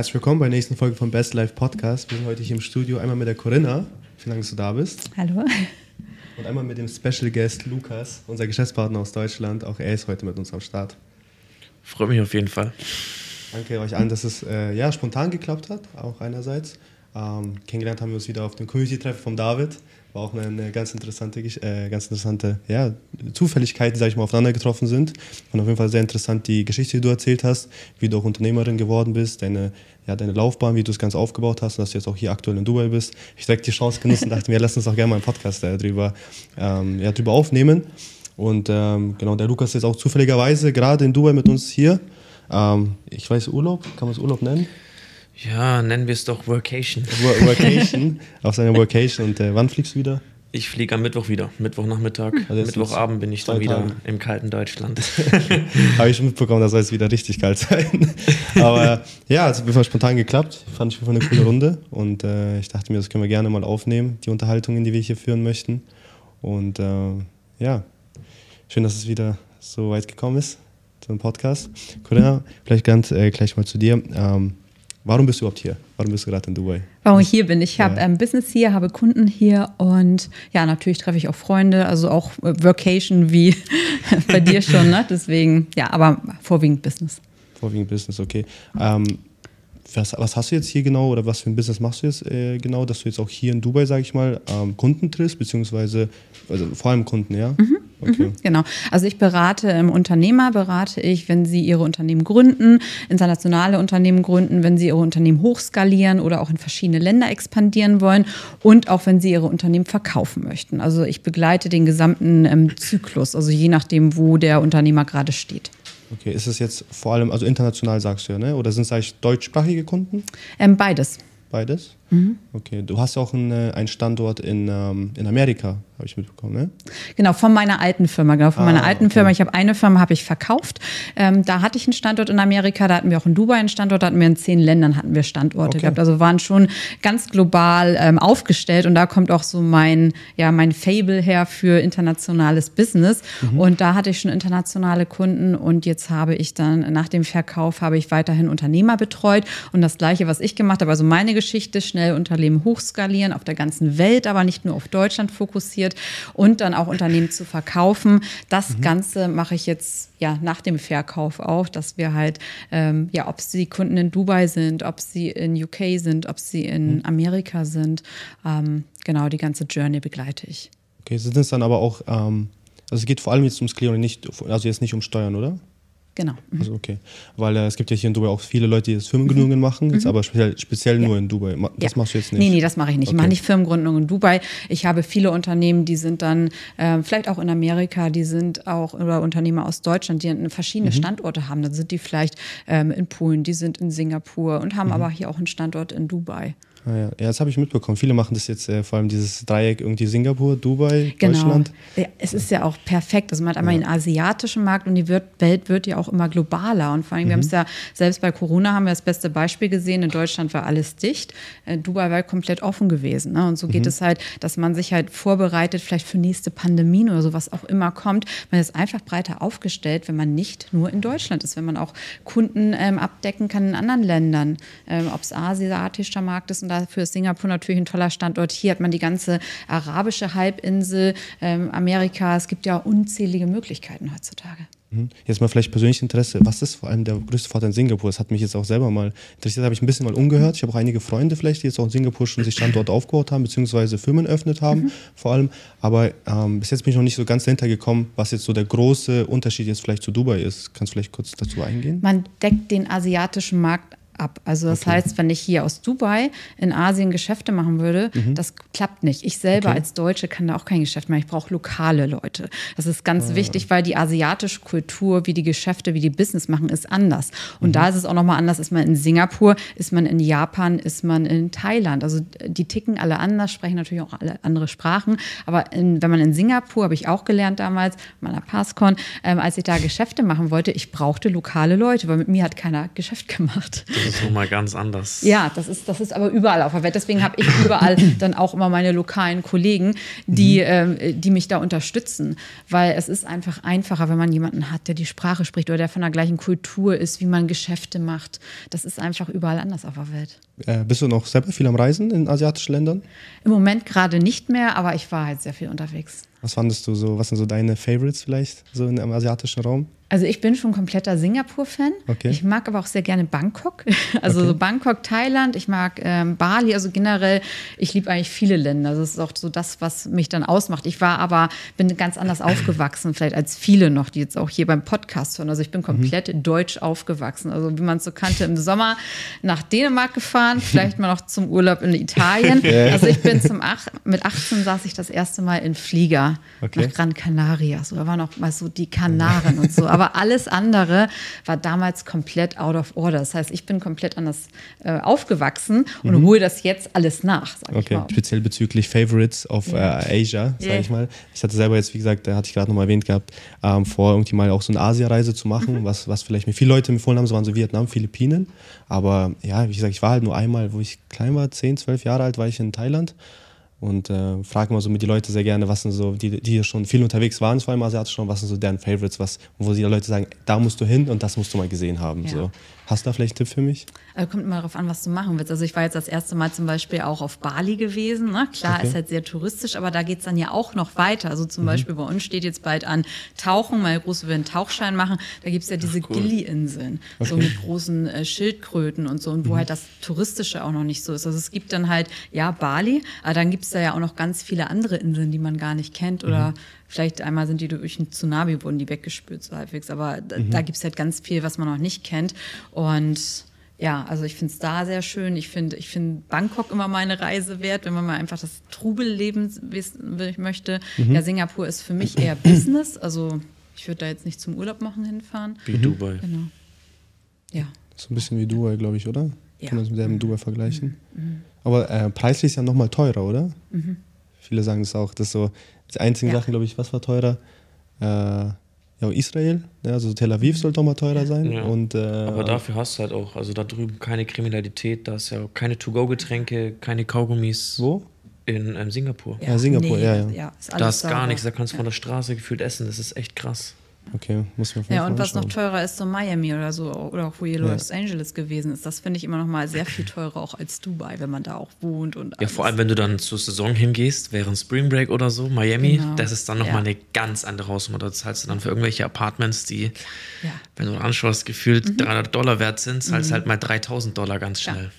Herzlich willkommen bei der nächsten Folge vom Best Life Podcast. Wir sind heute hier im Studio einmal mit der Corinna. Vielen Dank, dass du da bist. Hallo. Und einmal mit dem Special Guest Lukas, unser Geschäftspartner aus Deutschland. Auch er ist heute mit uns am Start. Freue mich auf jeden Fall. Danke euch allen, dass es äh, ja, spontan geklappt hat, auch einerseits. Ähm, kennengelernt haben wir uns wieder auf dem Community-Treffen von David. War auch eine, ganz interessante, äh, ganz interessante ja, Zufälligkeiten, sage ich mal, aufeinander getroffen sind. Und auf jeden Fall sehr interessant die Geschichte, die du erzählt hast, wie du auch Unternehmerin geworden bist, deine, ja, deine Laufbahn, wie du es ganz aufgebaut hast und dass du jetzt auch hier aktuell in Dubai bist. Ich direkt die Chance genutzt und dachte mir, lass uns auch gerne mal einen Podcast äh, drüber, ähm, ja, drüber aufnehmen. Und ähm, genau, der Lukas ist auch zufälligerweise gerade in Dubai mit uns hier. Ähm, ich weiß, Urlaub, kann man es Urlaub nennen? Ja, nennen wir es doch Workation. Workation, auf seiner Workation. Und äh, wann fliegst du wieder? Ich fliege am Mittwoch wieder. Mittwochnachmittag. Also Mittwochabend bin ich dann wieder Tage. im kalten Deutschland. Habe ich schon mitbekommen, das soll jetzt wieder richtig kalt sein. Aber ja, es hat auf spontan geklappt. Fand ich eine coole Runde. Und äh, ich dachte mir, das können wir gerne mal aufnehmen, die Unterhaltungen, die wir hier führen möchten. Und äh, ja, schön, dass es wieder so weit gekommen ist zum Podcast. Corinna, vielleicht ganz äh, gleich mal zu dir. Ähm, Warum bist du überhaupt hier? Warum bist du gerade in Dubai? Warum ich hier bin? Ich habe ja. ähm, Business hier, habe Kunden hier und ja, natürlich treffe ich auch Freunde, also auch äh, Workation wie bei dir schon. Ne? Deswegen, ja, aber vorwiegend Business. Vorwiegend Business, okay. Ähm, was, was, hast du jetzt hier genau oder was für ein Business machst du jetzt äh, genau, dass du jetzt auch hier in Dubai, sage ich mal, ähm, Kunden triffst, beziehungsweise also vor allem Kunden, ja? Mhm. Okay. Mhm, genau. Also ich berate im Unternehmer, berate ich, wenn sie ihre Unternehmen gründen, internationale Unternehmen gründen, wenn sie ihre Unternehmen hochskalieren oder auch in verschiedene Länder expandieren wollen und auch wenn sie ihre Unternehmen verkaufen möchten. Also ich begleite den gesamten ähm, Zyklus, also je nachdem, wo der Unternehmer gerade steht. Okay, ist es jetzt vor allem, also international sagst du ja, ne? oder sind es eigentlich deutschsprachige Kunden? Ähm, beides. Beides? Mhm. Okay, du hast auch einen, äh, einen Standort in, ähm, in Amerika, habe ich mitbekommen, ne? Genau, von meiner alten Firma, genau, von ah, meiner alten okay. Firma. Ich habe eine Firma, habe ich verkauft. Ähm, da hatte ich einen Standort in Amerika, da hatten wir auch in Dubai einen Standort, da hatten wir in zehn Ländern hatten wir Standorte okay. gehabt. Also waren schon ganz global ähm, aufgestellt und da kommt auch so mein, ja, mein Fable her für internationales Business. Mhm. Und da hatte ich schon internationale Kunden und jetzt habe ich dann nach dem Verkauf habe ich weiterhin Unternehmer betreut und das gleiche, was ich gemacht habe, also meine Geschichte schnell schnell Unternehmen hochskalieren, auf der ganzen Welt, aber nicht nur auf Deutschland fokussiert und dann auch Unternehmen zu verkaufen. Das mhm. Ganze mache ich jetzt ja nach dem Verkauf auch, dass wir halt, ähm, ja, ob sie Kunden in Dubai sind, ob sie in UK sind, ob sie in mhm. Amerika sind, ähm, genau die ganze Journey begleite ich. Okay, sind es dann aber auch, ähm, also es geht vor allem jetzt ums Clearing, nicht, also jetzt nicht um Steuern, oder? Genau. Mhm. Also okay. Weil äh, es gibt ja hier in Dubai auch viele Leute, die das Firmengründungen mhm. machen, jetzt mhm. aber speziell, speziell ja. nur in Dubai. Das ja. machst du jetzt nicht? Nee, nee, das mache ich nicht. Okay. Ich mache nicht Firmengründungen in Dubai. Ich habe viele Unternehmen, die sind dann äh, vielleicht auch in Amerika, die sind auch, oder Unternehmer aus Deutschland, die verschiedene mhm. Standorte haben. Dann sind die vielleicht ähm, in Polen, die sind in Singapur und haben mhm. aber hier auch einen Standort in Dubai. Ah, ja. ja, das habe ich mitbekommen. Viele machen das jetzt, äh, vor allem dieses Dreieck irgendwie Singapur, Dubai, genau. Deutschland. Ja, es ist ja auch perfekt. Also man hat einmal ja. den asiatischen Markt und die Welt wird ja auch immer globaler. Und vor allem, mhm. wir haben es ja, selbst bei Corona haben wir das beste Beispiel gesehen. In Deutschland war alles dicht. Äh, Dubai war komplett offen gewesen. Ne? Und so geht mhm. es halt, dass man sich halt vorbereitet, vielleicht für nächste Pandemien oder so, was auch immer kommt. Man ist einfach breiter aufgestellt, wenn man nicht nur in Deutschland ist, wenn man auch Kunden ähm, abdecken kann in anderen Ländern, ähm, ob es asiatischer Markt ist und dafür ist Singapur natürlich ein toller Standort. Hier hat man die ganze arabische Halbinsel, ähm, Amerika. Es gibt ja unzählige Möglichkeiten heutzutage. Mhm. Jetzt mal vielleicht persönliches Interesse. Was ist vor allem der größte Vorteil in Singapur? Das hat mich jetzt auch selber mal interessiert. habe ich ein bisschen mal umgehört. Ich habe auch einige Freunde vielleicht, die jetzt auch in Singapur schon sich Standort aufgebaut haben, beziehungsweise Firmen eröffnet haben, mhm. vor allem. Aber ähm, bis jetzt bin ich noch nicht so ganz dahinter gekommen, was jetzt so der große Unterschied jetzt vielleicht zu Dubai ist. Kannst du vielleicht kurz dazu eingehen? Man deckt den asiatischen Markt ab. Also das okay. heißt, wenn ich hier aus Dubai in Asien Geschäfte machen würde, mhm. das klappt nicht. Ich selber okay. als Deutsche kann da auch kein Geschäft machen. Ich brauche lokale Leute. Das ist ganz ah. wichtig, weil die asiatische Kultur, wie die Geschäfte, wie die Business machen, ist anders. Und mhm. da ist es auch nochmal anders. Ist man in Singapur, ist man in Japan, ist man in Thailand. Also die ticken alle anders, sprechen natürlich auch alle andere Sprachen. Aber in, wenn man in Singapur, habe ich auch gelernt damals, meiner Passcon, ähm, als ich da Geschäfte machen wollte, ich brauchte lokale Leute, weil mit mir hat keiner Geschäft gemacht. Ist nochmal ganz anders. Ja, das ist, das ist aber überall auf der Welt. Deswegen habe ich überall dann auch immer meine lokalen Kollegen, die, mhm. äh, die mich da unterstützen. Weil es ist einfach einfacher, wenn man jemanden hat, der die Sprache spricht oder der von der gleichen Kultur ist, wie man Geschäfte macht. Das ist einfach überall anders auf der Welt. Äh, bist du noch selber viel am Reisen in asiatischen Ländern? Im Moment gerade nicht mehr, aber ich war halt sehr viel unterwegs. Was fandest du so, was sind so deine Favorites vielleicht, so im asiatischen Raum? Also ich bin schon kompletter Singapur-Fan. Okay. Ich mag aber auch sehr gerne Bangkok. Also okay. so Bangkok, Thailand, ich mag ähm, Bali, also generell, ich liebe eigentlich viele Länder. Also das ist auch so das, was mich dann ausmacht. Ich war aber, bin ganz anders aufgewachsen, vielleicht als viele noch, die jetzt auch hier beim Podcast hören. Also ich bin komplett mhm. deutsch aufgewachsen. Also wie man es so kannte, im Sommer nach Dänemark gefahren, vielleicht mal noch zum Urlaub in Italien. Also ich bin zum Ach mit 18 saß ich das erste Mal in Flieger okay. nach Gran Canaria. So, da waren noch mal so die Kanaren und so. Aber alles andere war damals komplett out of order. Das heißt, ich bin komplett anders äh, aufgewachsen und mhm. hole das jetzt alles nach. okay, speziell bezüglich Favorites of ja. äh, Asia, sage yeah. ich mal. Ich hatte selber jetzt, wie gesagt, da hatte ich gerade noch mal erwähnt gehabt, ähm, vor irgendwie mal auch so eine Asia-Reise zu machen, mhm. was, was vielleicht mir viele Leute empfohlen haben, so waren so Vietnam, Philippinen. Aber ja, wie gesagt, ich war halt nur einmal, wo ich klein war, 10, 12 Jahre alt, war ich in Thailand und äh, frage mal so mit die Leute sehr gerne, was sind so, die, die hier schon viel unterwegs waren, vor allem asiatisch schon, was sind so deren Favorites, was, wo die Leute sagen, da musst du hin und das musst du mal gesehen haben. Ja. So. Hast du da vielleicht einen Tipp für mich? Also kommt immer darauf an, was du machen willst. Also ich war jetzt das erste Mal zum Beispiel auch auf Bali gewesen. Ne? Klar, okay. ist halt sehr touristisch, aber da geht es dann ja auch noch weiter. Also zum mhm. Beispiel bei uns steht jetzt bald an Tauchen, meine Große will einen Tauchschein machen. Da gibt es ja diese cool. Gili-Inseln, okay. so mit großen äh, Schildkröten und so, und wo mhm. halt das Touristische auch noch nicht so ist. Also es gibt dann halt, ja, Bali, aber dann gibt es da ja auch noch ganz viele andere Inseln, die man gar nicht kennt oder mhm. Vielleicht einmal sind die durch einen Tsunami, wurden die weggespült so halbwegs. Aber da, mhm. da gibt es halt ganz viel, was man noch nicht kennt. Und ja, also ich finde es da sehr schön. Ich finde ich find Bangkok immer meine Reise wert, wenn man mal einfach das Trubelleben wissen möchte. Mhm. Ja, Singapur ist für mich eher Business. Also ich würde da jetzt nicht zum Urlaub machen hinfahren. Wie mhm. Dubai. Genau. Ja. So ein bisschen wie Dubai, glaube ich, oder? Ja. Kann man es mit dem Dubai vergleichen. Mhm. mhm. Aber äh, preislich ist ja nochmal teurer, oder? Mhm. Viele sagen es auch, dass so die einzigen ja. Sachen, glaube ich, was war teurer? Äh, ja, Israel, also Tel Aviv sollte auch mal teurer sein. Ja. Und, äh, Aber dafür hast du halt auch, also da drüben keine Kriminalität, da ist ja keine To-Go-Getränke, keine Kaugummis. Wo? In ähm, Singapur. Ja, Singapur, nee, ja, ja. ja ist da ist gar nichts, da kannst du von der Straße gefühlt essen, das ist echt krass. Okay, muss man Ja, und was noch teurer ist, so Miami oder so, oder auch wo hier ja. Los Angeles gewesen ist, das finde ich immer noch mal sehr viel teurer auch als Dubai, wenn man da auch wohnt. und Ja, vor allem, wenn du dann zur Saison hingehst, während Spring Break oder so, Miami, genau. das ist dann noch ja. mal eine ganz andere Hausnummer. Da zahlst du dann für irgendwelche Apartments, die, ja. wenn du anschaust, gefühlt mhm. 300 Dollar wert sind, zahlst mhm. halt mal 3000 Dollar ganz schnell.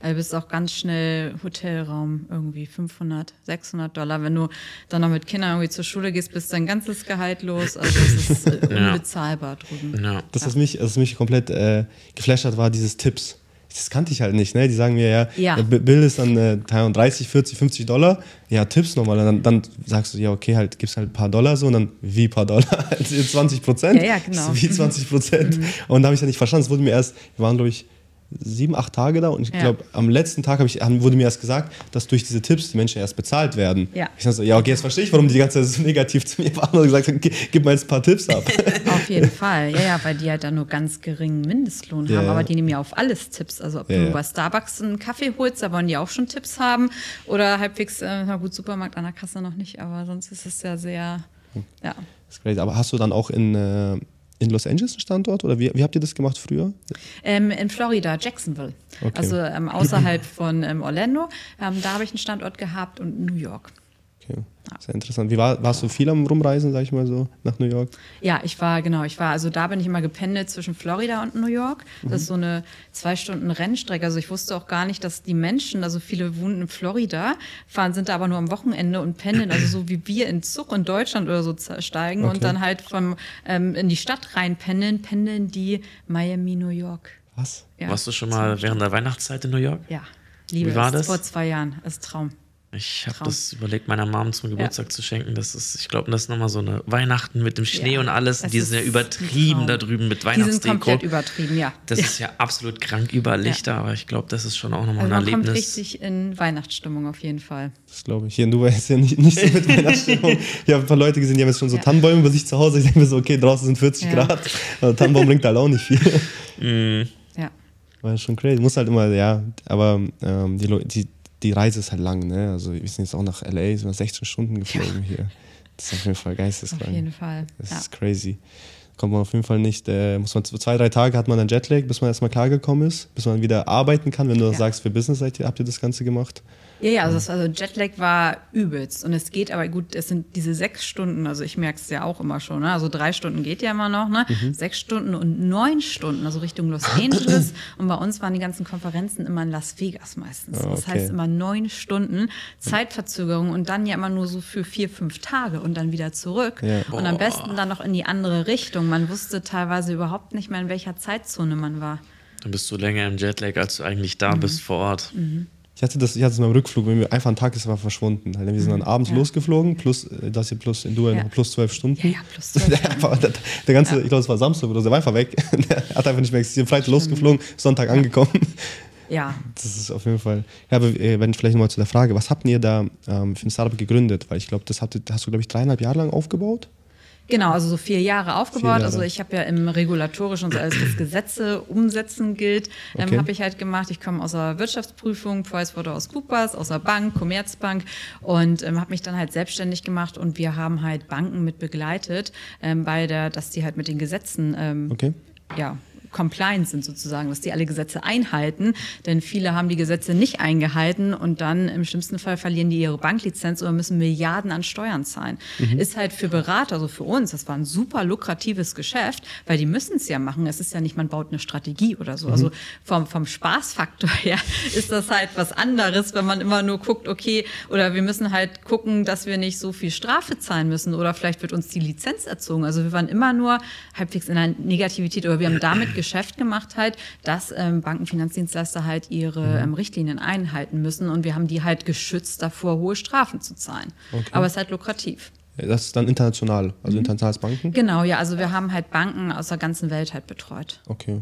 Also bist auch ganz schnell Hotelraum, irgendwie 500, 600 Dollar. Wenn du dann noch mit Kindern irgendwie zur Schule gehst, bist dein ganzes Gehalt los. Also es ist äh, unbezahlbar ja. drüben. Ja. Das, was mich, was mich komplett äh, geflasht hat, war dieses Tipps. Das kannte ich halt nicht. Ne? Die sagen mir ja, ja. Bill ist dann äh, 30, 40, 50 Dollar. Ja, Tipps nochmal. Dann, dann sagst du, ja, okay, halt, gibst halt ein paar Dollar so und dann wie ein paar Dollar? 20 also Prozent? Ja, ja, genau. Wie 20 Prozent? Mhm. Und da habe ich ja nicht verstanden. Es wurde mir erst, wir waren, glaube ich, sieben, acht Tage da und ich ja. glaube, am letzten Tag ich, wurde mir erst gesagt, dass durch diese Tipps die Menschen erst bezahlt werden. Ja. Ich dachte so, ja, okay, jetzt verstehe ich, warum die ganze Zeit so negativ zu mir waren und gesagt haben, gib mal jetzt ein paar Tipps ab. auf jeden Fall, ja, ja, weil die halt dann nur ganz geringen Mindestlohn ja. haben, aber die nehmen ja auf alles Tipps. Also ob du bei Starbucks einen Kaffee holst, da wollen die auch schon Tipps haben oder halbwegs, äh, na gut, Supermarkt an der Kasse noch nicht, aber sonst ist es ja sehr, ja. Aber hast du dann auch in äh, in Los Angeles ein Standort oder wie, wie habt ihr das gemacht früher? Ähm, in Florida, Jacksonville. Okay. Also ähm, außerhalb von ähm, Orlando. Ähm, da habe ich einen Standort gehabt und New York. Okay. Sehr interessant. Wie war, warst du viel am Rumreisen, sag ich mal so, nach New York? Ja, ich war, genau, ich war, also da bin ich immer gependelt zwischen Florida und New York. Das mhm. ist so eine zwei Stunden Rennstrecke. Also ich wusste auch gar nicht, dass die Menschen, also viele wohnen in Florida, fahren, sind da aber nur am Wochenende und pendeln, also so wie wir in Zug in Deutschland oder so steigen okay. und dann halt vom, ähm, in die Stadt rein pendeln, pendeln die Miami, New York. Was? Ja, Warst du schon mal während der Weihnachtszeit in New York? Ja. Liebe Wie war das? Vor zwei Jahren. Das ist Traum. Ich habe das überlegt, meiner Mom zum Geburtstag ja. zu schenken. Das ist, ich glaube, das ist nochmal so eine Weihnachten mit dem Schnee ja, und alles. Die sind ja übertrieben da drüben mit Weihnachtsdeko. Die sind komplett übertrieben, ja. Das ja. ist ja absolut krank über Lichter, aber ich glaube, das ist schon auch nochmal also ein Erlebnis. Man kommt richtig in Weihnachtsstimmung auf jeden Fall. Das glaube ich. Hier in Dubai ist ja nicht, nicht so mit Weihnachtsstimmung. ich habe ein paar Leute gesehen, die haben jetzt schon so Tannenbäume bei sich zu Hause. Ich denke mir so, okay, draußen sind 40 Grad. Also Tannenbaum bringt halt auch nicht viel. Mm. Ja. War schon crazy. Muss halt immer, ja, aber ähm, die, die, die Reise ist halt lang, ne? Also wir sind jetzt auch nach LA, sind wir 16 Stunden geflogen ja. hier. Das ist auf jeden Fall geisteskrank. Auf jeden Fall. Das ja. ist crazy. Kommt man auf jeden Fall nicht, äh, muss man zwei, drei Tage hat man einen Jetlag, bis man erstmal klargekommen ist, bis man wieder arbeiten kann. Wenn du ja. sagst, für Business habt ihr das Ganze gemacht. Ja, ja, also, das, also Jetlag war übelst. Und es geht aber gut, es sind diese sechs Stunden, also ich merke es ja auch immer schon, ne? also drei Stunden geht ja immer noch, ne? Mhm. sechs Stunden und neun Stunden, also Richtung Los Angeles. und bei uns waren die ganzen Konferenzen immer in Las Vegas meistens. Oh, okay. Das heißt immer neun Stunden Zeitverzögerung und dann ja immer nur so für vier, fünf Tage und dann wieder zurück. Ja. Und am besten dann noch in die andere Richtung. Man wusste teilweise überhaupt nicht mehr, in welcher Zeitzone man war. Dann bist du länger im Jetlag, als du eigentlich da mhm. bist vor Ort. Mhm. Ich hatte das, ich hatte es beim Rückflug, wenn wir einfach ein Tag ist, war verschwunden. Wir sind dann mhm. abends ja. losgeflogen, plus äh, das hier plus in Dubai ja. plus zwölf Stunden. Ja, ja, plus zwölf. der, der, ganze, ich glaube, es war Samstag oder so, der war einfach weg. der hat einfach nicht mehr existiert. Freitag losgeflogen, Sonntag angekommen. Ja. Das ist auf jeden Fall. Ja, aber äh, wenn vielleicht nochmal zu der Frage, was habt ihr da ähm, für ein Startup gegründet? Weil ich glaube, das hast du, glaube ich, dreieinhalb Jahre lang aufgebaut. Genau, also so vier Jahre aufgebaut. Vier Jahre. Also ich habe ja im regulatorischen und so alles, was Gesetze umsetzen gilt, ähm, okay. habe ich halt gemacht. Ich komme aus der Wirtschaftsprüfung, PricewaterhouseCoopers, aus der Bank, Commerzbank und ähm, habe mich dann halt selbstständig gemacht und wir haben halt Banken mit begleitet ähm, bei der, dass die halt mit den Gesetzen ähm, okay. ja, compliant sind sozusagen, dass die alle Gesetze einhalten. Denn viele haben die Gesetze nicht eingehalten und dann im schlimmsten Fall verlieren die ihre Banklizenz oder müssen Milliarden an Steuern zahlen. Mhm. Ist halt für Berater, also für uns, das war ein super lukratives Geschäft, weil die müssen es ja machen. Es ist ja nicht, man baut eine Strategie oder so. Mhm. Also vom, vom Spaßfaktor her ist das halt was anderes, wenn man immer nur guckt, okay, oder wir müssen halt gucken, dass wir nicht so viel Strafe zahlen müssen oder vielleicht wird uns die Lizenz erzogen. Also wir waren immer nur halbwegs in einer Negativität oder wir haben damit Geschäft gemacht halt, dass ähm, Bankenfinanzdienstleister halt ihre mhm. ähm, Richtlinien einhalten müssen und wir haben die halt geschützt davor, hohe Strafen zu zahlen. Okay. Aber es ist halt lukrativ. Das ist dann international, also mhm. internationales Banken? Genau, ja, also wir haben halt Banken aus der ganzen Welt halt betreut. Okay.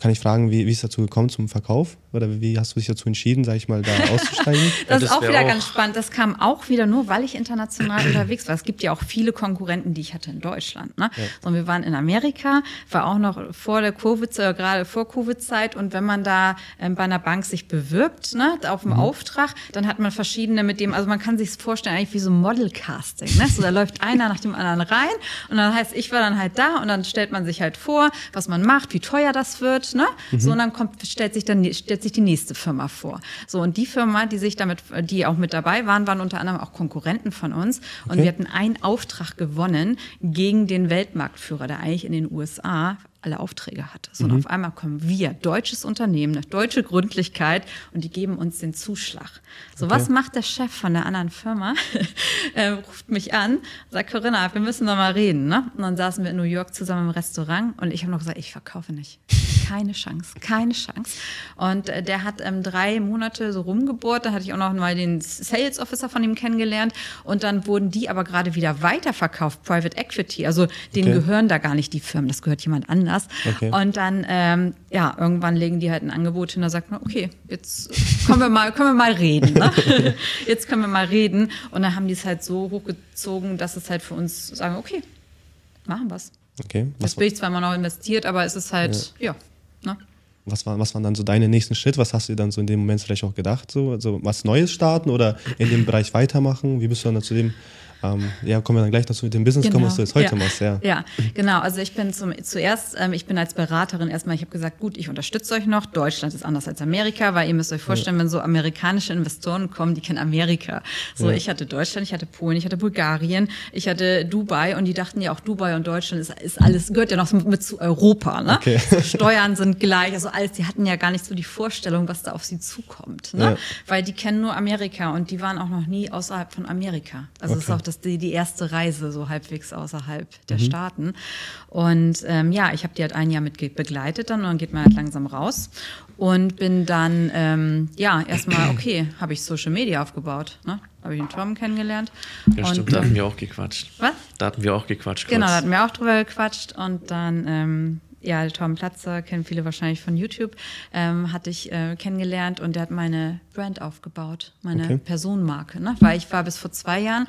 Kann ich fragen, wie, wie ist es dazu gekommen zum Verkauf? Oder wie hast du dich dazu entschieden, sag ich mal, da auszusteigen? das, ist auch wieder auch ganz spannend. Das kam auch wieder nur, weil ich international unterwegs war. Es gibt ja auch viele Konkurrenten, die ich hatte in Deutschland. Ne? Ja. So, wir waren in Amerika, war auch noch vor der Covid, äh, gerade vor Covid-Zeit. Und wenn man da ähm, bei einer Bank sich bewirbt, ne, auf dem mhm. Auftrag, dann hat man verschiedene mit dem, also man kann sich vorstellen, eigentlich wie so Model-Casting. Ne? So, da läuft einer nach dem anderen rein und dann heißt, ich war dann halt da und dann stellt man sich halt vor, was man macht, wie teuer das wird. Ne? Mhm. So, und dann kommt, stellt sich dann stellt sich die nächste Firma vor. So, und die Firma, die sich damit, die auch mit dabei waren, waren unter anderem auch Konkurrenten von uns. Und okay. wir hatten einen Auftrag gewonnen gegen den Weltmarktführer, der eigentlich in den USA alle Aufträge hatte. So, mhm. und auf einmal kommen wir, deutsches Unternehmen, eine deutsche Gründlichkeit und die geben uns den Zuschlag. So, okay. was macht der Chef von der anderen Firma? er ruft mich an, sagt, Corinna, wir müssen noch mal reden. Ne? Und dann saßen wir in New York zusammen im Restaurant und ich habe noch gesagt, ich verkaufe nicht. Keine Chance, keine Chance. Und äh, der hat ähm, drei Monate so rumgebohrt. Da hatte ich auch noch mal den Sales Officer von ihm kennengelernt. Und dann wurden die aber gerade wieder weiterverkauft, Private Equity. Also denen okay. gehören da gar nicht die Firmen, das gehört jemand anders. Okay. Und dann, ähm, ja, irgendwann legen die halt ein Angebot hin, da sagt man, okay, jetzt können wir mal, können wir mal reden. Ne? jetzt können wir mal reden. Und dann haben die es halt so hochgezogen, dass es halt für uns sagen, okay, machen wir's. Okay. Was bin ich zwar immer noch investiert, aber es ist halt, ja. ja ne? Was, war, was waren dann so deine nächsten Schritte? Was hast du dir dann so in dem Moment vielleicht auch gedacht? So, also was Neues starten oder in dem Bereich weitermachen? Wie bist du dann zu dem ähm, ja, kommen wir dann gleich dazu mit dem Business genau. kommen, was du jetzt heute ja. machst. Ja. ja, genau. Also ich bin zum, zuerst, ähm, ich bin als Beraterin erstmal, ich habe gesagt, gut, ich unterstütze euch noch. Deutschland ist anders als Amerika, weil ihr müsst euch vorstellen, ja. wenn so amerikanische Investoren kommen, die kennen Amerika. So, ja. ich hatte Deutschland, ich hatte Polen, ich hatte Bulgarien, ich hatte Dubai und die dachten ja auch, Dubai und Deutschland ist, ist alles, gehört ja noch mit, zu Europa. Ne? Okay. Steuern sind gleich, also alles, die hatten ja gar nicht so die Vorstellung, was da auf sie zukommt. Ne? Weil die kennen nur Amerika und die waren auch noch nie außerhalb von Amerika. Also okay. ist auch das, die, die erste Reise so halbwegs außerhalb der mhm. Staaten. Und ähm, ja, ich habe die halt ein Jahr mit begleitet dann und dann geht man halt langsam raus und bin dann ähm, ja erstmal okay, habe ich Social Media aufgebaut. Ne? Habe ich den Tom kennengelernt. Ja, stimmt, und, da hatten wir auch gequatscht. Was? Da hatten wir auch gequatscht. Kurz. Genau, da hatten wir auch drüber gequatscht und dann ähm, ja, Tom Platzer, kennen viele wahrscheinlich von YouTube, ähm, hatte ich äh, kennengelernt und der hat meine Brand aufgebaut, meine okay. Personenmarke. Ne? Weil ich war bis vor zwei Jahren,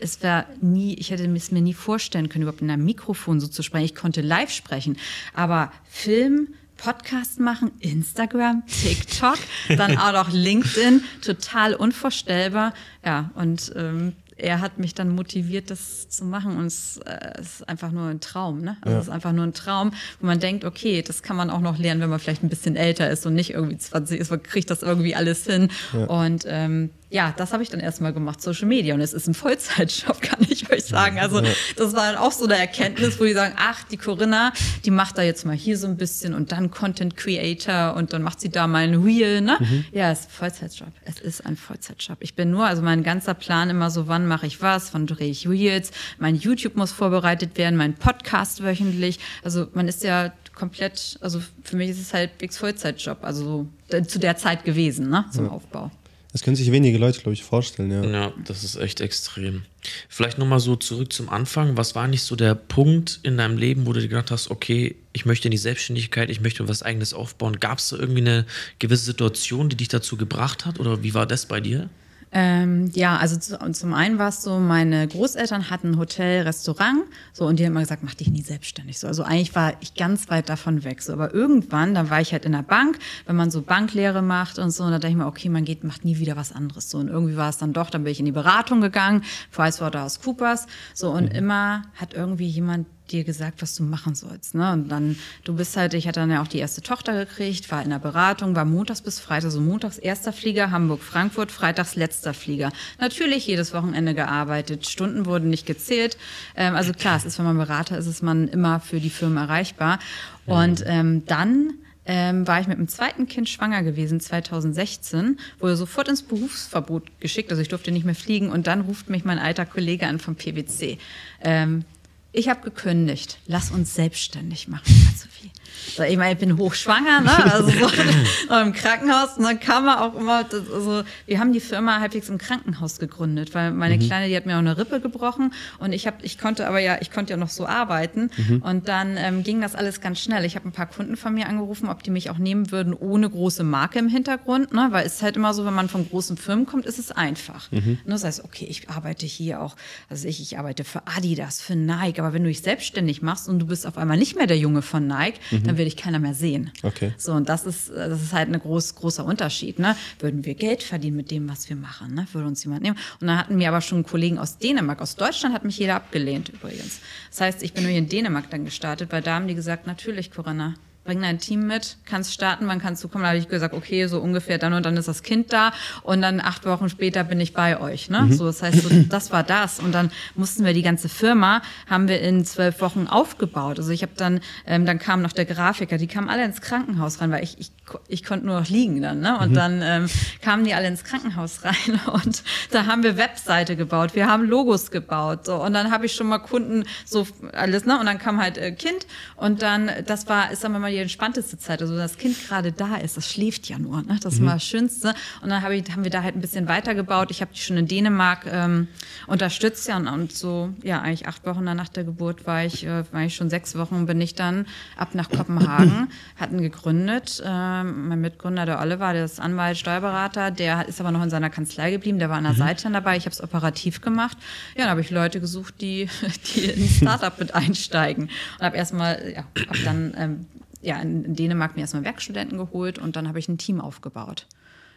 es war nie, ich hätte es mir nie vorstellen können, überhaupt in einem Mikrofon so zu sprechen. Ich konnte live sprechen, aber Film, Podcast machen, Instagram, TikTok, dann auch noch LinkedIn, total unvorstellbar. Ja, und ähm, er hat mich dann motiviert, das zu machen. Und es, äh, ist einfach nur ein Traum. Ne? Also ja. es ist einfach nur ein Traum, wo man denkt, okay, das kann man auch noch lernen, wenn man vielleicht ein bisschen älter ist und nicht irgendwie 20 ist, man kriegt das irgendwie alles hin. Ja. Und ähm, ja, das habe ich dann erstmal gemacht, Social Media. Und es ist ein Vollzeitjob, kann ich euch sagen. Also das war dann auch so eine Erkenntnis, wo die sagen, ach, die Corinna, die macht da jetzt mal hier so ein bisschen und dann Content Creator und dann macht sie da mal ein Reel. Ne? Mhm. Ja, es ist ein Vollzeitjob. Es ist ein Vollzeitjob. Ich bin nur, also mein ganzer Plan immer so, wann mache ich was, wann drehe ich Reels, mein YouTube muss vorbereitet werden, mein Podcast wöchentlich. Also man ist ja komplett, also für mich ist es halt Bigs Vollzeitjob, also zu der Zeit gewesen, ne, zum ja. Aufbau. Das können sich wenige Leute, glaube ich, vorstellen, ja. Ja, das ist echt extrem. Vielleicht nochmal so zurück zum Anfang. Was war nicht so der Punkt in deinem Leben, wo du dir gedacht hast, okay, ich möchte in die Selbstständigkeit, ich möchte was eigenes aufbauen? Gab es da irgendwie eine gewisse Situation, die dich dazu gebracht hat? Oder wie war das bei dir? Ähm, ja, also zu, zum einen war es so, meine Großeltern hatten ein Hotel, Restaurant, so und die haben immer gesagt, mach dich nie selbstständig. So, also eigentlich war ich ganz weit davon weg. So, aber irgendwann, dann war ich halt in der Bank, wenn man so Banklehre macht und so, und da dachte ich mir, okay, man geht, macht nie wieder was anderes. So und irgendwie war es dann doch, dann bin ich in die Beratung gegangen, PricewaterhouseCoopers, so und mhm. immer hat irgendwie jemand dir gesagt, was du machen sollst. Ne? Und dann, du bist halt, ich hatte dann ja auch die erste Tochter gekriegt, war in der Beratung, war montags bis Freitag, also montags erster Flieger, Hamburg-Frankfurt, freitags letzter Flieger. Natürlich jedes Wochenende gearbeitet, Stunden wurden nicht gezählt. Ähm, also klar, es ist, wenn man Berater ist, ist man immer für die Firmen erreichbar. Und ähm, dann ähm, war ich mit dem zweiten Kind schwanger gewesen, 2016, wurde sofort ins Berufsverbot geschickt, also ich durfte nicht mehr fliegen und dann ruft mich mein alter Kollege an vom PwC. Ähm, ich habe gekündigt, lass uns selbstständig machen, Sophie. Ich meine, ich bin hochschwanger, ne? also so im Krankenhaus und dann kam man auch immer, das, also wir haben die Firma halbwegs im Krankenhaus gegründet, weil meine mhm. Kleine, die hat mir auch eine Rippe gebrochen und ich habe, ich konnte aber ja, ich konnte ja noch so arbeiten mhm. und dann ähm, ging das alles ganz schnell. Ich habe ein paar Kunden von mir angerufen, ob die mich auch nehmen würden ohne große Marke im Hintergrund, ne? weil es ist halt immer so, wenn man von großen Firmen kommt, ist es einfach. Mhm. Ne? Das heißt, okay, ich arbeite hier auch, also ich, ich arbeite für Adidas, für Nike, aber wenn du dich selbstständig machst und du bist auf einmal nicht mehr der Junge von Nike, mhm. Dann will ich keiner mehr sehen. Okay. So, und das ist, das ist halt ein groß, großer Unterschied. Ne? Würden wir Geld verdienen mit dem, was wir machen? Ne? Würde uns jemand nehmen? Und dann hatten wir aber schon Kollegen aus Dänemark. Aus Deutschland hat mich jeder abgelehnt übrigens. Das heißt, ich bin nur hier in Dänemark dann gestartet, weil da haben die gesagt, natürlich, Corinna, bring dein Team mit, kannst starten, wann kannst du kommen? Da habe ich gesagt, okay, so ungefähr dann und dann ist das Kind da und dann acht Wochen später bin ich bei euch. Ne? Mhm. So, das heißt, so, das war das. Und dann mussten wir die ganze Firma, haben wir in zwölf Wochen aufgebaut. Also ich habe dann, ähm, dann kam noch der Grafiker, die kamen alle ins Krankenhaus rein, weil ich, ich, ich konnte nur noch liegen dann. Ne? Und mhm. dann ähm, kamen die alle ins Krankenhaus rein und da haben wir Webseite gebaut, wir haben Logos gebaut. So. Und dann habe ich schon mal Kunden so alles, ne? Und dann kam halt äh, Kind und dann, das war, ist dann mal die entspannteste Zeit. Also das Kind gerade da ist, das schläft ja nur. Ne? Das mhm. war das Schönste. Und dann hab ich, haben wir da halt ein bisschen weitergebaut. Ich habe die schon in Dänemark ähm, unterstützt ja und, und, so, ja, eigentlich acht Wochen nach der Geburt war ich, äh, war ich schon sechs Wochen, bin ich dann ab nach Kopenhagen, hatten gegründet. Ähm, mein Mitgründer, der Oliver, der ist Anwalt, Steuerberater, der ist aber noch in seiner Kanzlei geblieben, der war an der mhm. Seite dabei. Ich habe es operativ gemacht. Ja, dann habe ich Leute gesucht, die, die in ein Startup mit einsteigen. Und habe erstmal, ja, hab dann ähm, ja, in Dänemark mir erstmal Werkstudenten geholt und dann habe ich ein Team aufgebaut.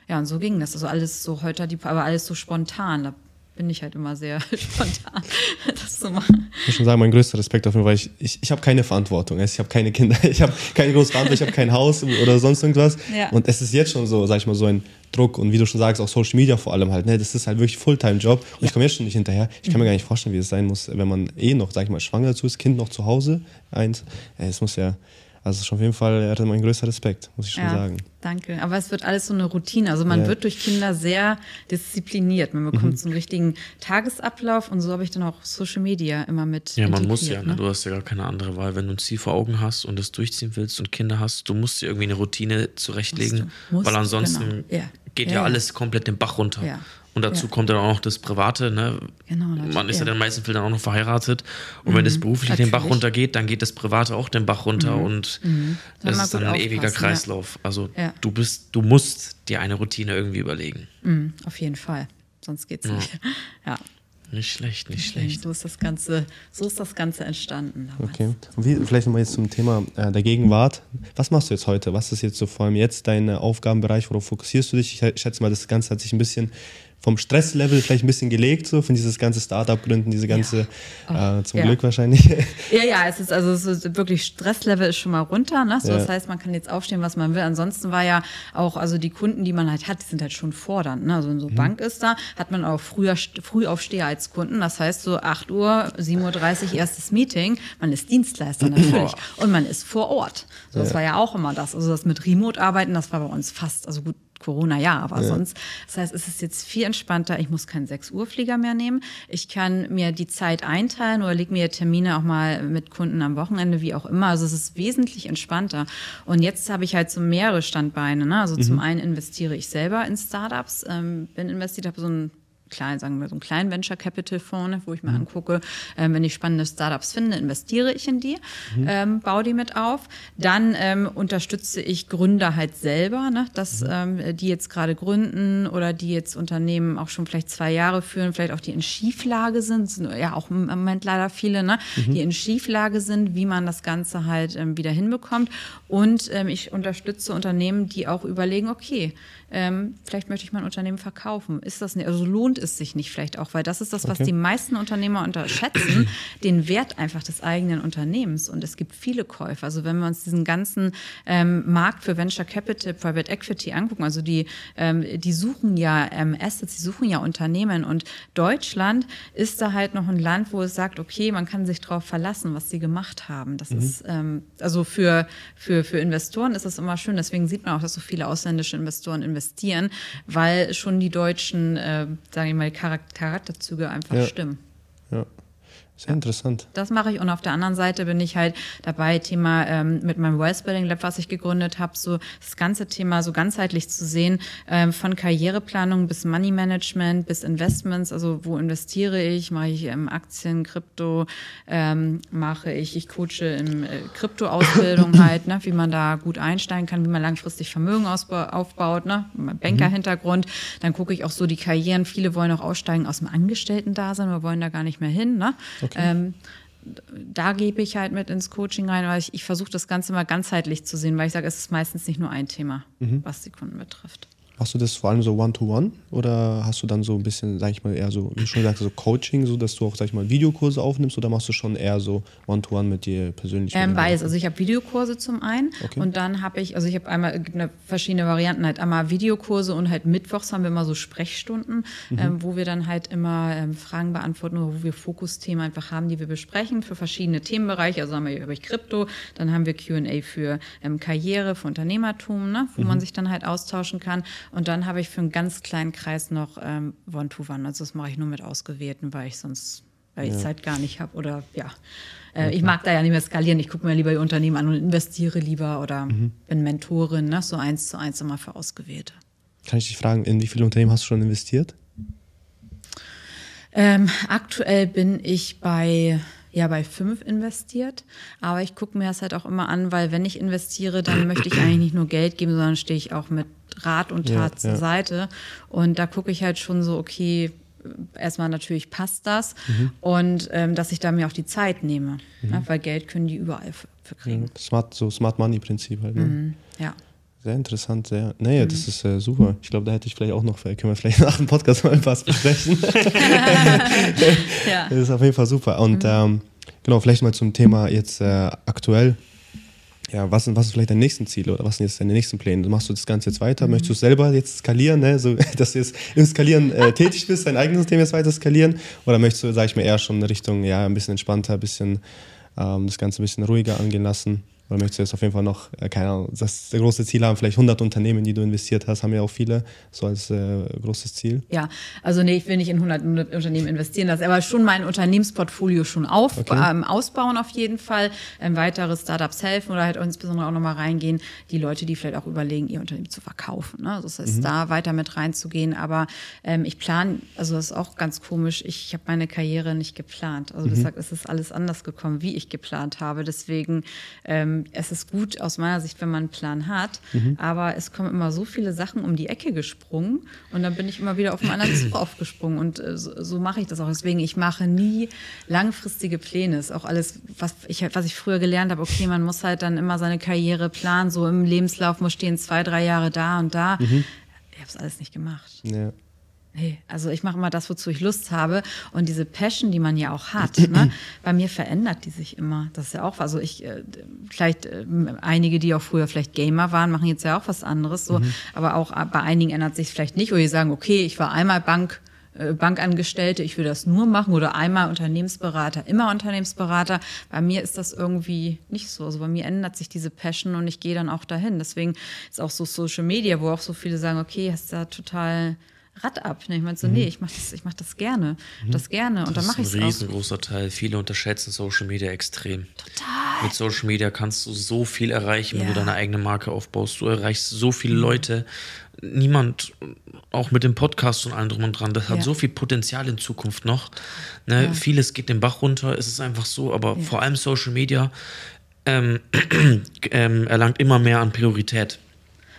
Ja, und so ging das. Also alles so heute, aber alles so spontan. Da bin ich halt immer sehr spontan, das zu machen. Ich muss schon sagen, mein größter Respekt dafür, weil ich, ich, ich habe keine Verantwortung. Ich habe keine Kinder, ich habe keine große Verantwortung, ich habe kein Haus oder sonst irgendwas. Ja. Und es ist jetzt schon so, sag ich mal, so ein Druck und wie du schon sagst, auch Social Media vor allem halt. Ne? Das ist halt wirklich Fulltime-Job und ja. ich komme jetzt schon nicht hinterher. Ich kann mhm. mir gar nicht vorstellen, wie es sein muss, wenn man eh noch, sag ich mal, schwanger dazu ist, Kind noch zu Hause, eins. Es muss ja also schon auf jeden Fall, er hatte mein größter Respekt, muss ich schon ja, sagen. Danke. Aber es wird alles so eine Routine. Also man ja. wird durch Kinder sehr diszipliniert. Man bekommt mhm. so einen richtigen Tagesablauf und so habe ich dann auch Social Media immer mit. Ja, man muss ja, ne? du hast ja gar keine andere Wahl. Wenn du ein Ziel vor Augen hast und es durchziehen willst und Kinder hast, du musst dir irgendwie eine Routine zurechtlegen, musst, weil ansonsten genau. ja. geht ja, alles komplett den Bach runter. Ja. Und dazu ja. kommt dann auch noch das Private. Ne? Genau, Man ist ja. ja in den meisten Fällen auch noch verheiratet. Und mhm. wenn es beruflich Natürlich. den Bach runtergeht, dann geht das Private auch den Bach runter. Mhm. Und mhm. das ist dann ein ewiger Kreislauf. Also du bist, du musst dir eine Routine irgendwie überlegen. Mhm, auf jeden Fall. Sonst geht's nicht. Ja. Nicht schlecht, nicht schlecht. So ist das Ganze, so ist das Ganze entstanden. Damals. Okay. Und wie, vielleicht nochmal jetzt zum Thema äh, der Gegenwart. Was machst du jetzt heute? Was ist jetzt so vor allem jetzt dein Aufgabenbereich? Worauf fokussierst du dich? Ich schätze mal, das Ganze hat sich ein bisschen vom Stresslevel vielleicht ein bisschen gelegt, so von dieses ganze Startup-Gründen, diese ganze, ja. oh, äh, zum ja. Glück wahrscheinlich. Ja, ja, es ist also es ist wirklich Stresslevel ist schon mal runter. Ne? So, ja. Das heißt, man kann jetzt aufstehen, was man will. Ansonsten war ja auch, also die Kunden, die man halt hat, die sind halt schon fordernd. Ne? Also in so mhm. Bank ist da, hat man auch früher Frühaufsteher als Kunden. Das heißt so 8 Uhr, 7.30 Uhr erstes Meeting. Man ist Dienstleister natürlich. Und man ist vor Ort. So, das war ja auch immer das. Also das mit Remote-Arbeiten, das war bei uns fast, also gut, Corona ja, aber ja. sonst. Das heißt, es ist jetzt viel entspannter. Ich muss keinen 6 Uhr Flieger mehr nehmen. Ich kann mir die Zeit einteilen oder leg mir Termine auch mal mit Kunden am Wochenende, wie auch immer. Also es ist wesentlich entspannter. Und jetzt habe ich halt so mehrere Standbeine. Ne? Also mhm. zum einen investiere ich selber in Startups, ähm, bin investiert, habe so ein klein, sagen wir so einen kleinen Venture Capital Fonds, wo ich mir mhm. angucke, ähm, wenn ich spannende Startups finde, investiere ich in die, mhm. ähm, baue die mit auf. Dann ähm, unterstütze ich Gründer halt selber, ne, dass mhm. ähm, die jetzt gerade gründen oder die jetzt Unternehmen auch schon vielleicht zwei Jahre führen, vielleicht auch die in Schieflage sind, sind ja auch im Moment leider viele, ne, mhm. die in Schieflage sind, wie man das Ganze halt ähm, wieder hinbekommt. Und ähm, ich unterstütze Unternehmen, die auch überlegen, okay, ähm, vielleicht möchte ich mein Unternehmen verkaufen. Ist das nicht, also lohnt es sich nicht vielleicht auch, weil das ist das, was okay. die meisten Unternehmer unterschätzen, den Wert einfach des eigenen Unternehmens. Und es gibt viele Käufer. Also wenn wir uns diesen ganzen ähm, Markt für Venture Capital, Private Equity angucken, also die, ähm, die suchen ja ähm, Assets, die suchen ja Unternehmen. Und Deutschland ist da halt noch ein Land, wo es sagt, okay, man kann sich darauf verlassen, was sie gemacht haben. Das mhm. ist, ähm, also für, für, für Investoren ist das immer schön. Deswegen sieht man auch, dass so viele ausländische Investoren investieren investieren, weil schon die deutschen, äh, sage ich mal, Charakterzüge einfach ja. stimmen. Ja. Sehr interessant. Das mache ich und auf der anderen Seite bin ich halt dabei, Thema ähm, mit meinem Wellspelling Lab, was ich gegründet habe, so das ganze Thema so ganzheitlich zu sehen, ähm, von Karriereplanung bis Money Management bis Investments, also wo investiere ich, mache ich ähm, Aktien, Krypto, ähm, mache ich, ich coache in äh, Krypto-Ausbildung halt, ne, wie man da gut einsteigen kann, wie man langfristig Vermögen aufbaut, ne, Banker-Hintergrund. Dann gucke ich auch so die Karrieren. Viele wollen auch aussteigen aus dem Angestellten-Dasein, wir wollen da gar nicht mehr hin, ne? Okay. Ähm, da gebe ich halt mit ins Coaching rein, weil ich, ich versuche das Ganze mal ganzheitlich zu sehen, weil ich sage, es ist meistens nicht nur ein Thema, mhm. was die Kunden betrifft. Machst du das vor allem so One-to-One -one, oder hast du dann so ein bisschen, sag ich mal, eher so, wie du schon gesagt so Coaching, so dass du auch, sag ich mal, Videokurse aufnimmst oder machst du schon eher so One-to-One -one mit dir persönlich? Ähm, beides. Also ich habe Videokurse zum einen okay. und dann habe ich, also ich habe einmal, eine verschiedene Varianten, halt einmal Videokurse und halt mittwochs haben wir immer so Sprechstunden, mhm. ähm, wo wir dann halt immer ähm, Fragen beantworten oder wo wir Fokusthemen einfach haben, die wir besprechen für verschiedene Themenbereiche. Also haben wir über Krypto, dann haben wir Q&A für ähm, Karriere, für Unternehmertum, ne, wo mhm. man sich dann halt austauschen kann. Und dann habe ich für einen ganz kleinen Kreis noch ähm, One-to-One. Also das mache ich nur mit Ausgewählten, weil ich sonst, weil ich ja. Zeit gar nicht habe oder ja. Äh, ich mag da ja nicht mehr skalieren. Ich gucke mir lieber die Unternehmen an und investiere lieber oder mhm. bin Mentorin, ne? so eins zu eins immer für Ausgewählte. Kann ich dich fragen, in wie viele Unternehmen hast du schon investiert? Ähm, aktuell bin ich bei ja bei fünf investiert. Aber ich gucke mir das halt auch immer an, weil wenn ich investiere, dann möchte ich eigentlich nicht nur Geld geben, sondern stehe ich auch mit Rat und Tat ja, zur ja. Seite. Und da gucke ich halt schon so, okay, erstmal natürlich passt das mhm. und ähm, dass ich da mir auch die Zeit nehme, mhm. ne? weil Geld können die überall für, für kriegen. Smart, so Smart Money Prinzip halt. Ne? Mhm. Ja. Sehr interessant, sehr. Naja, mhm. das ist äh, super. Ich glaube, da hätte ich vielleicht auch noch, können wir vielleicht nach dem Podcast mal was besprechen. ja. Das ist auf jeden Fall super. Und mhm. ähm, genau, vielleicht mal zum Thema jetzt äh, aktuell ja, was, was ist vielleicht deine nächsten Ziele oder was sind jetzt deine nächsten Pläne? Machst du das Ganze jetzt weiter? Mhm. Möchtest du selber jetzt skalieren, ne? so, dass du jetzt im Skalieren äh, tätig bist, dein eigenes System jetzt weiter skalieren? Oder möchtest du, sag ich mal, eher schon in Richtung, ja, ein bisschen entspannter, ein bisschen ähm, das Ganze ein bisschen ruhiger angehen lassen? Oder möchtest du jetzt auf jeden Fall noch, äh, keine Ahnung, das große Ziel haben, vielleicht 100 Unternehmen, die du investiert hast, haben ja auch viele, so als äh, großes Ziel? Ja, also nee, ich will nicht in 100 Unternehmen investieren lassen, aber schon mein Unternehmensportfolio schon auf, okay. ähm, ausbauen auf jeden Fall, ähm, weitere Startups helfen oder halt insbesondere auch nochmal reingehen, die Leute, die vielleicht auch überlegen, ihr Unternehmen zu verkaufen. Ne? Also das heißt, mhm. da weiter mit reinzugehen, aber ähm, ich plane, also das ist auch ganz komisch, ich, ich habe meine Karriere nicht geplant. Also mhm. es ist alles anders gekommen, wie ich geplant habe, deswegen ähm, ähm, es ist gut aus meiner Sicht, wenn man einen Plan hat, mhm. aber es kommen immer so viele Sachen um die Ecke gesprungen und dann bin ich immer wieder auf einen anderen Zug aufgesprungen und äh, so, so mache ich das auch. Deswegen, ich mache nie langfristige Pläne. Ist auch alles, was ich, was ich früher gelernt habe, okay, man muss halt dann immer seine Karriere planen, so im Lebenslauf muss stehen zwei, drei Jahre da und da. Mhm. Ich habe es alles nicht gemacht. Ja. Nee, also ich mache immer das, wozu ich Lust habe. Und diese Passion, die man ja auch hat, ne, bei mir verändert die sich immer. Das ist ja auch, also ich, äh, vielleicht äh, einige, die auch früher vielleicht Gamer waren, machen jetzt ja auch was anderes. So, mhm. aber auch bei einigen ändert sich vielleicht nicht. Oder die sagen, okay, ich war einmal Bank, äh, Bankangestellte, ich will das nur machen oder einmal Unternehmensberater, immer Unternehmensberater. Bei mir ist das irgendwie nicht so. Also bei mir ändert sich diese Passion und ich gehe dann auch dahin. Deswegen ist auch so Social Media, wo auch so viele sagen, okay, hast da total Rad ab. Ich meine so, mhm. nee, ich mache das, mach das gerne. Mhm. Das gerne. Und dann mache ich es Das ist ein riesengroßer Teil. Viele unterschätzen Social Media extrem. Total. Mit Social Media kannst du so viel erreichen, ja. wenn du deine eigene Marke aufbaust. Du erreichst so viele mhm. Leute. Niemand, auch mit dem Podcast und allem drum und dran, das hat ja. so viel Potenzial in Zukunft noch. Ne? Ja. Vieles geht den Bach runter, es ist einfach so, aber vor allem Social Media ähm, ähm, erlangt immer mehr an Priorität.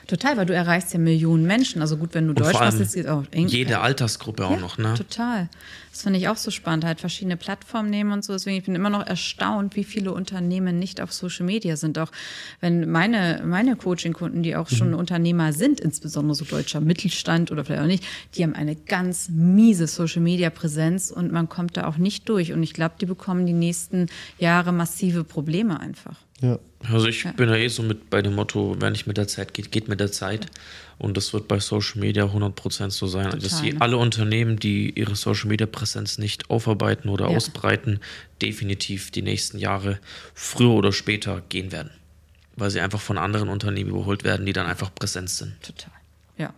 Total, weil du erreichst ja Millionen Menschen. Also gut, wenn du und Deutsch machst, ist es auch eng. Jede Altersgruppe auch ja, noch, ne? Total. Das finde ich auch so spannend, halt verschiedene Plattformen nehmen und so. Deswegen ich bin immer noch erstaunt, wie viele Unternehmen nicht auf Social Media sind. Auch wenn meine, meine Coaching-Kunden, die auch schon mhm. Unternehmer sind, insbesondere so deutscher Mittelstand oder vielleicht auch nicht, die haben eine ganz miese Social Media Präsenz und man kommt da auch nicht durch. Und ich glaube, die bekommen die nächsten Jahre massive Probleme einfach. Ja. Also ich ja. bin ja eh so mit bei dem Motto, wenn nicht mit der Zeit geht, geht mit der Zeit. Und das wird bei Social Media 100% so sein. Total, dass ne? alle Unternehmen, die ihre Social Media Präsenz nicht aufarbeiten oder ja. ausbreiten, definitiv die nächsten Jahre früher oder später gehen werden. Weil sie einfach von anderen Unternehmen überholt werden, die dann einfach präsent sind. Total. Ja.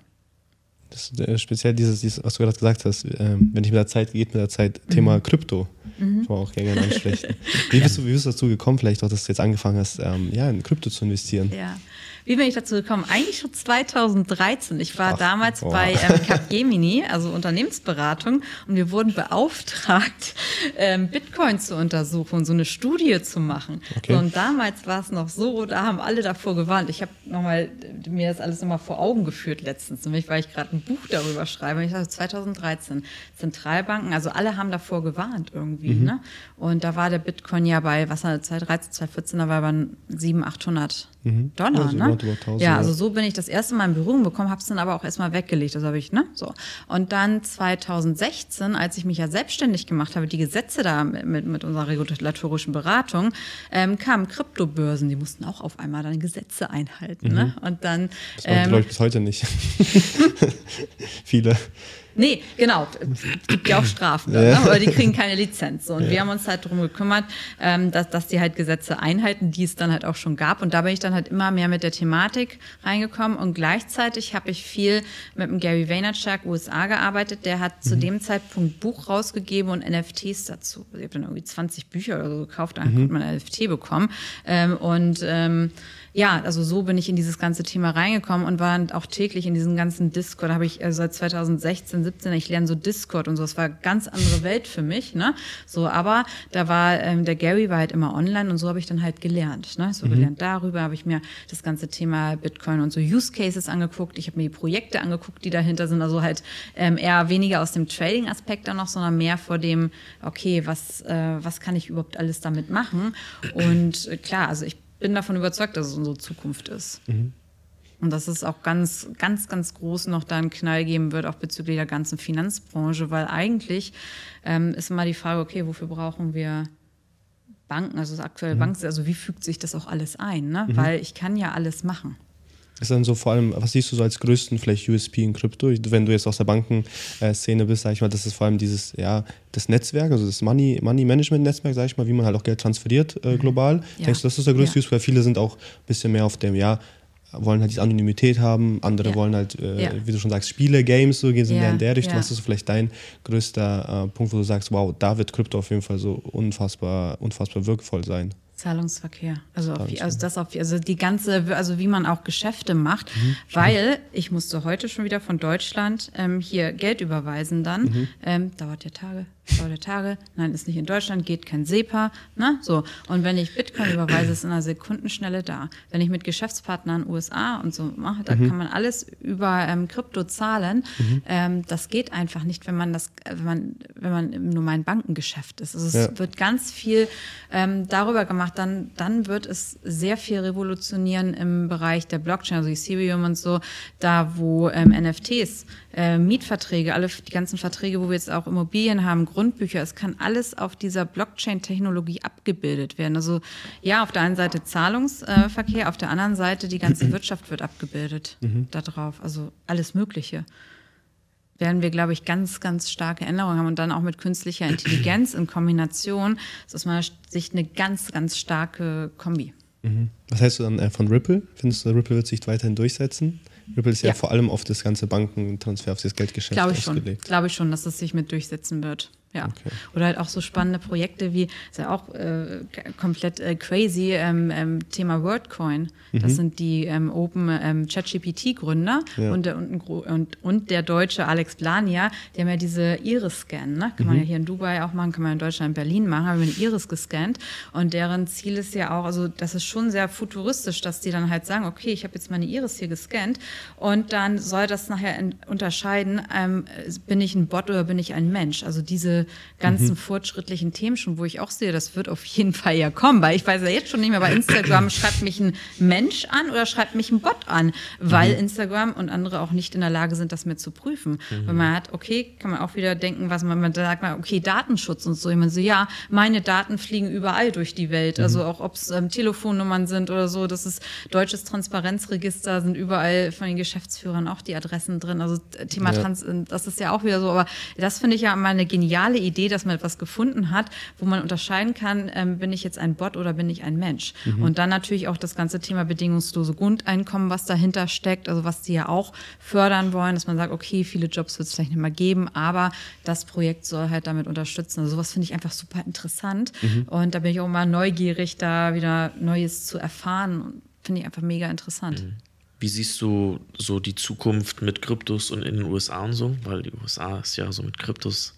Das ist äh, speziell dieses, dieses, was du gerade gesagt hast, äh, wenn nicht mit der Zeit geht, mit der Zeit, mhm. Thema Krypto. Mhm. Man auch gerne ansprechen. Wie bist, du, wie bist du dazu gekommen, vielleicht auch, dass du jetzt angefangen hast, ähm, ja, in Krypto zu investieren? Ja. Wie bin ich dazu gekommen? Eigentlich schon 2013. Ich war Ach, damals boah. bei ähm, Capgemini, also Unternehmensberatung, und wir wurden beauftragt, ähm, Bitcoin zu untersuchen, so eine Studie zu machen. Okay. So, und damals war es noch so, da haben alle davor gewarnt. Ich habe nochmal mir das alles nochmal vor Augen geführt letztens, nämlich weil ich gerade ein Buch darüber schreibe. Ich sage 2013 Zentralbanken, also alle haben davor gewarnt irgendwie. Mhm. Ne? Und da war der Bitcoin ja bei, was war 2013, 2014, da war er bei 700, 800 mhm. Dollar. Also ne? 1000, ja, also so bin ich das erste Mal in Berührung bekommen, habe es dann aber auch erstmal weggelegt. Das habe ich, ne? So. Und dann 2016, als ich mich ja selbstständig gemacht habe, die Gesetze da mit, mit, mit unserer regulatorischen Beratung, ähm, kamen Kryptobörsen, die mussten auch auf einmal dann Gesetze einhalten. Ne? Mhm. Ne? Und dann. Das ähm, glaube ich bis heute nicht. Viele. Nee, genau. Es gibt ja auch Strafen, ja. Ne? aber die kriegen keine Lizenz. So. Und ja. wir haben uns halt darum gekümmert, ähm, dass, dass die halt Gesetze einhalten, die es dann halt auch schon gab. Und da bin ich dann halt immer mehr mit der Thematik reingekommen. Und gleichzeitig habe ich viel mit dem Gary Vaynerchuk USA gearbeitet. Der hat mhm. zu dem Zeitpunkt Buch rausgegeben und NFTs dazu. Ich habe dann irgendwie 20 Bücher oder so gekauft, dann mhm. hat man ein NFT bekommen. Ähm, und ähm, ja, also so bin ich in dieses ganze Thema reingekommen und war auch täglich in diesem ganzen Discord. Da habe ich also seit 2016, 17, ich lerne so Discord und so. Das war eine ganz andere Welt für mich. Ne? So, aber da war ähm, der Gary war halt immer online und so habe ich dann halt gelernt. Ne? So mhm. gelernt darüber habe ich mir das ganze Thema Bitcoin und so Use Cases angeguckt. Ich habe mir die Projekte angeguckt, die dahinter sind. Also halt ähm, eher weniger aus dem Trading-Aspekt dann noch, sondern mehr vor dem, okay, was äh, was kann ich überhaupt alles damit machen? Und äh, klar, also ich bin davon überzeugt, dass es unsere Zukunft ist. Mhm. Und dass es auch ganz, ganz, ganz groß noch da einen Knall geben wird, auch bezüglich der ganzen Finanzbranche, weil eigentlich ähm, ist immer die Frage, okay, wofür brauchen wir Banken, also das aktuelle mhm. Banken, also wie fügt sich das auch alles ein? Ne? Mhm. Weil ich kann ja alles machen ist dann so vor allem, was siehst du so als größten vielleicht USP in Krypto? Wenn du jetzt aus der Bankenszene bist, sag ich mal, das ist vor allem dieses, ja, das Netzwerk, also das Money, Money Management Netzwerk, sag ich mal, wie man halt auch Geld transferiert äh, mhm. global. Ja. Denkst du, das ist der größte ja. USP? Weil viele sind auch ein bisschen mehr auf dem, ja, wollen halt diese Anonymität haben, andere ja. wollen halt, äh, ja. wie du schon sagst, Spiele, Games, so gehen sie ja. in der Richtung. Was ist vielleicht dein größter äh, Punkt, wo du sagst, wow, da wird Krypto auf jeden Fall so unfassbar, unfassbar wirkvoll sein? Zahlungsverkehr. Also, auf, also das auf, also die ganze, also wie man auch Geschäfte macht, mhm. weil ich musste heute schon wieder von Deutschland ähm, hier Geld überweisen dann, mhm. ähm, dauert ja Tage. Tage, nein, ist nicht in Deutschland, geht kein SEPA, ne? So. Und wenn ich Bitcoin überweise, ist in einer Sekundenschnelle da. Wenn ich mit Geschäftspartnern USA und so mache, da mhm. kann man alles über ähm, Krypto zahlen. Mhm. Ähm, das geht einfach nicht, wenn man das, wenn man, wenn man im normalen Bankengeschäft ist. Also es ja. wird ganz viel ähm, darüber gemacht, dann, dann wird es sehr viel revolutionieren im Bereich der Blockchain, also Ethereum und so, da wo ähm, NFTs äh, Mietverträge, alle die ganzen Verträge, wo wir jetzt auch Immobilien haben, Grundbücher, es kann alles auf dieser Blockchain-Technologie abgebildet werden. Also ja, auf der einen Seite Zahlungsverkehr, auf der anderen Seite die ganze Wirtschaft wird abgebildet mhm. darauf. Also alles Mögliche werden wir, glaube ich, ganz, ganz starke Änderungen haben und dann auch mit künstlicher Intelligenz in Kombination. Das ist aus meiner Sicht eine ganz, ganz starke Kombi. Mhm. Was heißt du dann äh, von Ripple? Findest du, Ripple wird sich weiterhin durchsetzen? Ripple ist ja, ja vor allem auf das ganze Bankentransfer, auf das Geldgeschäft Glaube ich ausgelegt. Glaube ich schon, dass es sich mit durchsetzen wird. Ja. Okay. Oder halt auch so spannende Projekte wie, ist ja auch äh, komplett äh, crazy, ähm, ähm, Thema WordCoin. Mhm. Das sind die ähm, Open ähm, ChatGPT-Gründer ja. und, der, und, und, und, der deutsche Alex Blania, die haben ja diese Iris-Scan, ne? Kann mhm. man ja hier in Dubai auch machen, kann man in Deutschland, in Berlin machen, haben wir eine Iris gescannt. Und deren Ziel ist ja auch, also das ist schon sehr futuristisch, dass die dann halt sagen, okay, ich habe jetzt meine Iris hier gescannt und dann soll das nachher unterscheiden, ähm, bin ich ein Bot oder bin ich ein Mensch? Also diese ganzen mhm. fortschrittlichen Themen schon, wo ich auch sehe, das wird auf jeden Fall ja kommen, weil ich weiß ja jetzt schon nicht mehr, bei Instagram schreibt mich ein Mensch an oder schreibt mich ein Bot an, weil mhm. Instagram und andere auch nicht in der Lage sind, das mehr zu prüfen. Mhm. Wenn man hat, okay, kann man auch wieder denken, was man, man sagt, man, okay, Datenschutz und so. Ich meine so, ja, meine Daten fliegen überall durch die Welt, mhm. also auch ob es ähm, Telefonnummern sind oder so, das ist deutsches Transparenzregister, sind überall von den Geschäftsführern auch die Adressen drin. Also Thema ja. Trans, das ist ja auch wieder so, aber das finde ich ja immer eine geniale geniale Idee, dass man etwas gefunden hat, wo man unterscheiden kann, ähm, bin ich jetzt ein Bot oder bin ich ein Mensch. Mhm. Und dann natürlich auch das ganze Thema bedingungslose Grundeinkommen, was dahinter steckt, also was die ja auch fördern wollen, dass man sagt, okay, viele Jobs wird es vielleicht nicht mehr geben, aber das Projekt soll halt damit unterstützen. Also sowas finde ich einfach super interessant. Mhm. Und da bin ich auch mal neugierig, da wieder Neues zu erfahren. Finde ich einfach mega interessant. Mhm. Wie siehst du so die Zukunft mit Kryptos und in den USA und so? Weil die USA ist ja so mit Kryptos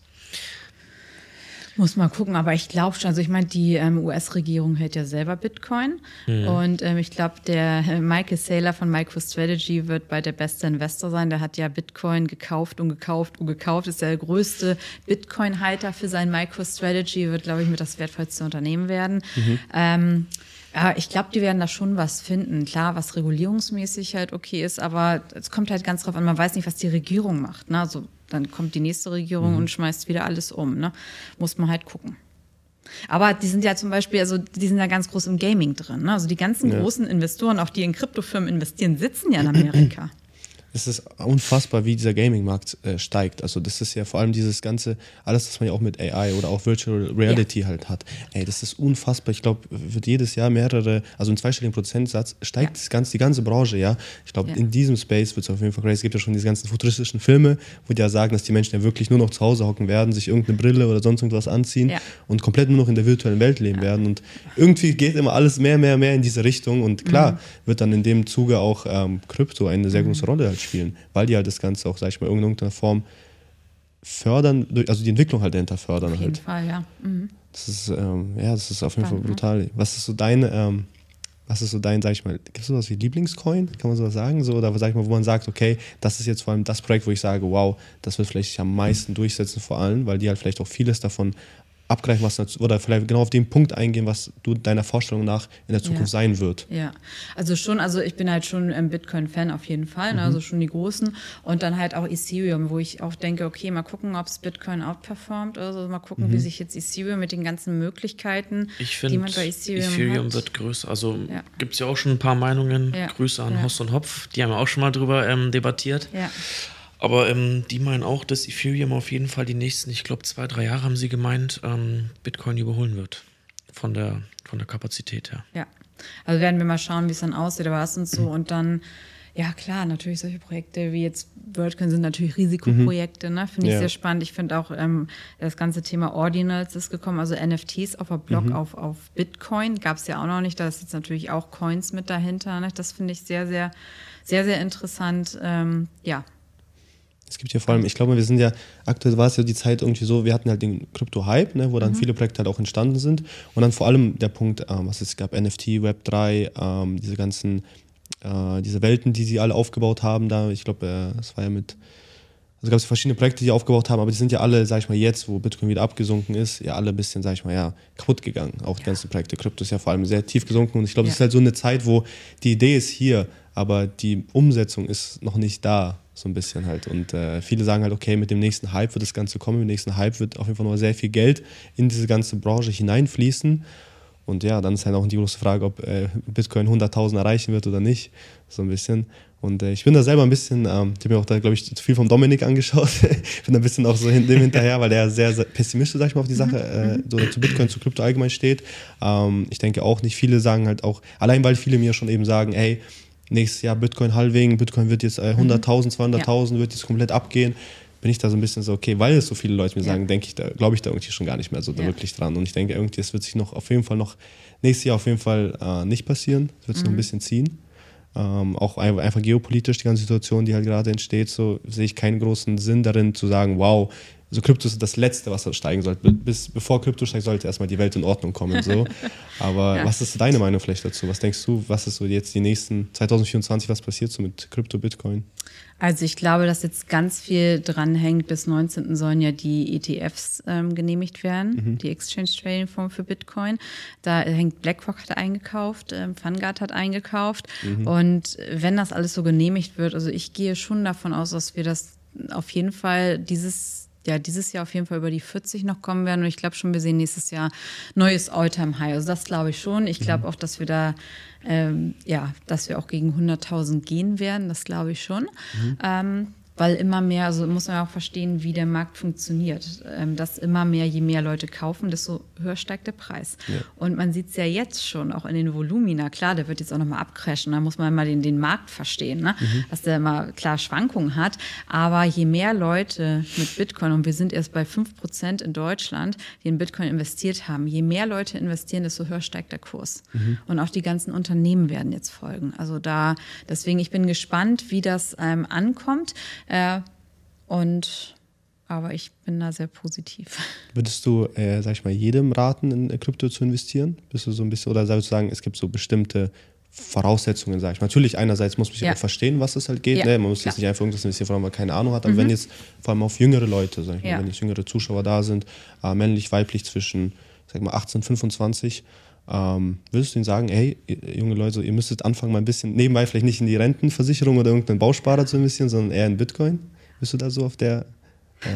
muss mal gucken, aber ich glaube schon. Also ich meine, die ähm, US-Regierung hält ja selber Bitcoin. Mhm. Und ähm, ich glaube, der äh, Michael Saylor von MicroStrategy wird bei der beste Investor sein. Der hat ja Bitcoin gekauft und gekauft und gekauft. Ist der größte Bitcoin-Halter für sein MicroStrategy. Wird, glaube ich, mit das wertvollste Unternehmen werden. Mhm. Ähm, ja, ich glaube, die werden da schon was finden. Klar, was regulierungsmäßig halt okay ist, aber es kommt halt ganz drauf an, man weiß nicht, was die Regierung macht. Ne? Also dann kommt die nächste Regierung mhm. und schmeißt wieder alles um. Ne? Muss man halt gucken. Aber die sind ja zum Beispiel, also die sind ja ganz groß im Gaming drin. Ne? Also die ganzen ja. großen Investoren, auch die in Kryptofirmen investieren, sitzen ja in Amerika es ist unfassbar, wie dieser Gaming-Markt äh, steigt. Also das ist ja vor allem dieses ganze, alles, was man ja auch mit AI oder auch Virtual Reality ja. halt hat. Ey, das ist unfassbar. Ich glaube, wird jedes Jahr mehrere, also einen zweistelligen Prozentsatz steigt ja. das ganze, die ganze Branche, ja. Ich glaube, ja. in diesem Space wird es auf jeden Fall crazy. Es gibt ja schon diese ganzen futuristischen Filme, wo die ja sagen, dass die Menschen ja wirklich nur noch zu Hause hocken werden, sich irgendeine Brille oder sonst irgendwas anziehen und komplett nur noch in der virtuellen Welt leben werden. Und irgendwie geht immer alles mehr, mehr, mehr in diese Richtung. Und klar, mhm. wird dann in dem Zuge auch ähm, Krypto eine sehr mhm. große Rolle halt spielen, weil die halt das Ganze auch, sag ich mal, in irgendeiner Form fördern, also die Entwicklung halt dahinter fördern. Auf jeden halt. Fall, ja. Mhm. Das ist, ähm, ja, das ist auf jeden Fall brutal. Was ist so dein, ähm, was ist so dein, sag ich mal, gibt es sowas wie Lieblingscoin? Kann man sowas sagen? So, oder sag ich mal, wo man sagt, okay, das ist jetzt vor allem das Projekt, wo ich sage, wow, das wird vielleicht sich am meisten durchsetzen, vor allem, weil die halt vielleicht auch vieles davon abgreifen, was oder vielleicht genau auf den Punkt eingehen, was du deiner Vorstellung nach in der Zukunft ja. sein wird. Ja, also schon, also ich bin halt schon ein Bitcoin-Fan auf jeden Fall, ne? mhm. also schon die großen und dann halt auch Ethereum, wo ich auch denke, okay, mal gucken, ob es Bitcoin outperformt, also mal gucken, mhm. wie sich jetzt Ethereum mit den ganzen Möglichkeiten, ich find, die man bei Ethereum, Ethereum hat. wird größer, also ja. gibt es ja auch schon ein paar Meinungen, ja. Grüße an Hoss und Hopf, die haben auch schon mal drüber ähm, debattiert. Ja. Aber ähm, die meinen auch, dass Ethereum auf jeden Fall die nächsten, ich glaube, zwei, drei Jahre haben sie gemeint, ähm, Bitcoin überholen wird. Von der, von der Kapazität her. Ja. Also werden wir mal schauen, wie es dann aussieht, aber was und so. Und dann, ja klar, natürlich solche Projekte wie jetzt WordCoin sind natürlich Risikoprojekte, mhm. ne? Finde ich ja. sehr spannend. Ich finde auch ähm, das ganze Thema Ordinals ist gekommen, also NFTs auf der Block mhm. auf, auf Bitcoin. Gab es ja auch noch nicht. Da ist jetzt natürlich auch Coins mit dahinter. Ne? Das finde ich sehr, sehr, sehr, sehr interessant. Ähm, ja, gibt ja vor allem, ich glaube, wir sind ja, aktuell war es ja die Zeit irgendwie so, wir hatten halt den Krypto-Hype, ne, wo dann mhm. viele Projekte halt auch entstanden sind. Und dann vor allem der Punkt, ähm, was es gab, NFT, Web3, ähm, diese ganzen, äh, diese Welten, die sie alle aufgebaut haben, da, ich glaube, äh, das war ja mit, also gab es verschiedene Projekte, die aufgebaut haben, aber die sind ja alle, sag ich mal, jetzt, wo Bitcoin wieder abgesunken ist, ja alle ein bisschen, sag ich mal, ja, kaputt gegangen. Auch die ganzen Projekte. Krypto ist ja vor allem sehr tief gesunken und ich glaube, es ja. ist halt so eine Zeit, wo die Idee ist hier, aber die Umsetzung ist noch nicht da, so ein bisschen halt. Und äh, viele sagen halt, okay, mit dem nächsten Hype wird das Ganze kommen, mit dem nächsten Hype wird auf jeden Fall noch sehr viel Geld in diese ganze Branche hineinfließen. Und ja, dann ist halt auch die große Frage, ob äh, Bitcoin 100.000 erreichen wird oder nicht, so ein bisschen. Und äh, ich bin da selber ein bisschen, ähm, ich habe mir auch da, glaube ich, zu viel vom Dominik angeschaut. ich bin da ein bisschen auch so dem hinterher, weil der sehr, sehr pessimistisch, sag ich mal, auf die Sache, äh, mhm. so zu Bitcoin, zu Krypto allgemein steht. Ähm, ich denke auch nicht, viele sagen halt auch, allein weil viele mir schon eben sagen, ey, nächstes Jahr Bitcoin halbigen, Bitcoin wird jetzt äh, 100.000, 200.000, ja. wird jetzt komplett abgehen, bin ich da so ein bisschen so, okay, weil es so viele Leute mir ja. sagen, denke ich, da glaube ich da irgendwie schon gar nicht mehr so ja. wirklich dran. Und ich denke, irgendwie, es wird sich noch auf jeden Fall noch, nächstes Jahr auf jeden Fall äh, nicht passieren, es wird sich mhm. noch ein mhm. bisschen ziehen. Ähm, auch einfach geopolitisch die ganze Situation, die halt gerade entsteht, so sehe ich keinen großen Sinn darin zu sagen, wow, also Krypto ist das Letzte, was steigen sollte. Bis, bevor Krypto steigt, sollte erstmal die Welt in Ordnung kommen. So. Aber ja. was ist deine Meinung vielleicht dazu? Was denkst du, was ist so jetzt die nächsten 2024, was passiert so mit Krypto, Bitcoin? Also ich glaube, dass jetzt ganz viel dranhängt. Bis 19. sollen ja die ETFs ähm, genehmigt werden, mhm. die Exchange Trading Form für Bitcoin. Da hängt BlackRock hat eingekauft, ähm, Vanguard hat eingekauft. Mhm. Und wenn das alles so genehmigt wird, also ich gehe schon davon aus, dass wir das auf jeden Fall dieses ja, dieses Jahr auf jeden Fall über die 40 noch kommen werden. Und ich glaube schon, wir sehen nächstes Jahr neues All-Time-High. Also das glaube ich schon. Ich glaube mhm. auch, dass wir da, ähm, ja, dass wir auch gegen 100.000 gehen werden. Das glaube ich schon. Mhm. Ähm, weil immer mehr, also muss man auch verstehen, wie der Markt funktioniert. Ähm, dass immer mehr, je mehr Leute kaufen, desto höher steigt der Preis. Ja. Und man sieht es ja jetzt schon, auch in den Volumina. Klar, der wird jetzt auch nochmal abcrashen, da muss man immer den, den Markt verstehen, ne? Mhm. dass der immer klar Schwankungen hat. Aber je mehr Leute mit Bitcoin, und wir sind erst bei 5% in Deutschland, die in Bitcoin investiert haben, je mehr Leute investieren, desto höher steigt der Kurs. Mhm. Und auch die ganzen Unternehmen werden jetzt folgen. Also da, deswegen, ich bin gespannt, wie das ähm, ankommt. Äh, und aber ich bin da sehr positiv. Würdest du, äh, sag ich mal, jedem raten, in Krypto zu investieren? Bist du so ein bisschen, oder sagst du sagen, es gibt so bestimmte Voraussetzungen, sag ich. Natürlich, einerseits muss man ja. auch verstehen, was es halt geht. Ja, ne? Man muss jetzt nicht einfach irgendwas investieren, vor allem, weil man keine Ahnung hat. Aber mhm. wenn jetzt vor allem auf jüngere Leute, sag ich ja. mal, wenn jetzt jüngere Zuschauer da sind, äh, männlich, weiblich zwischen, sag mal, 18 und 25, ähm, würdest du ihnen sagen, hey, junge Leute, ihr müsstet anfangen, mal ein bisschen nebenbei vielleicht nicht in die Rentenversicherung oder irgendeinen Bausparer zu investieren, sondern eher in Bitcoin? Bist du da so auf der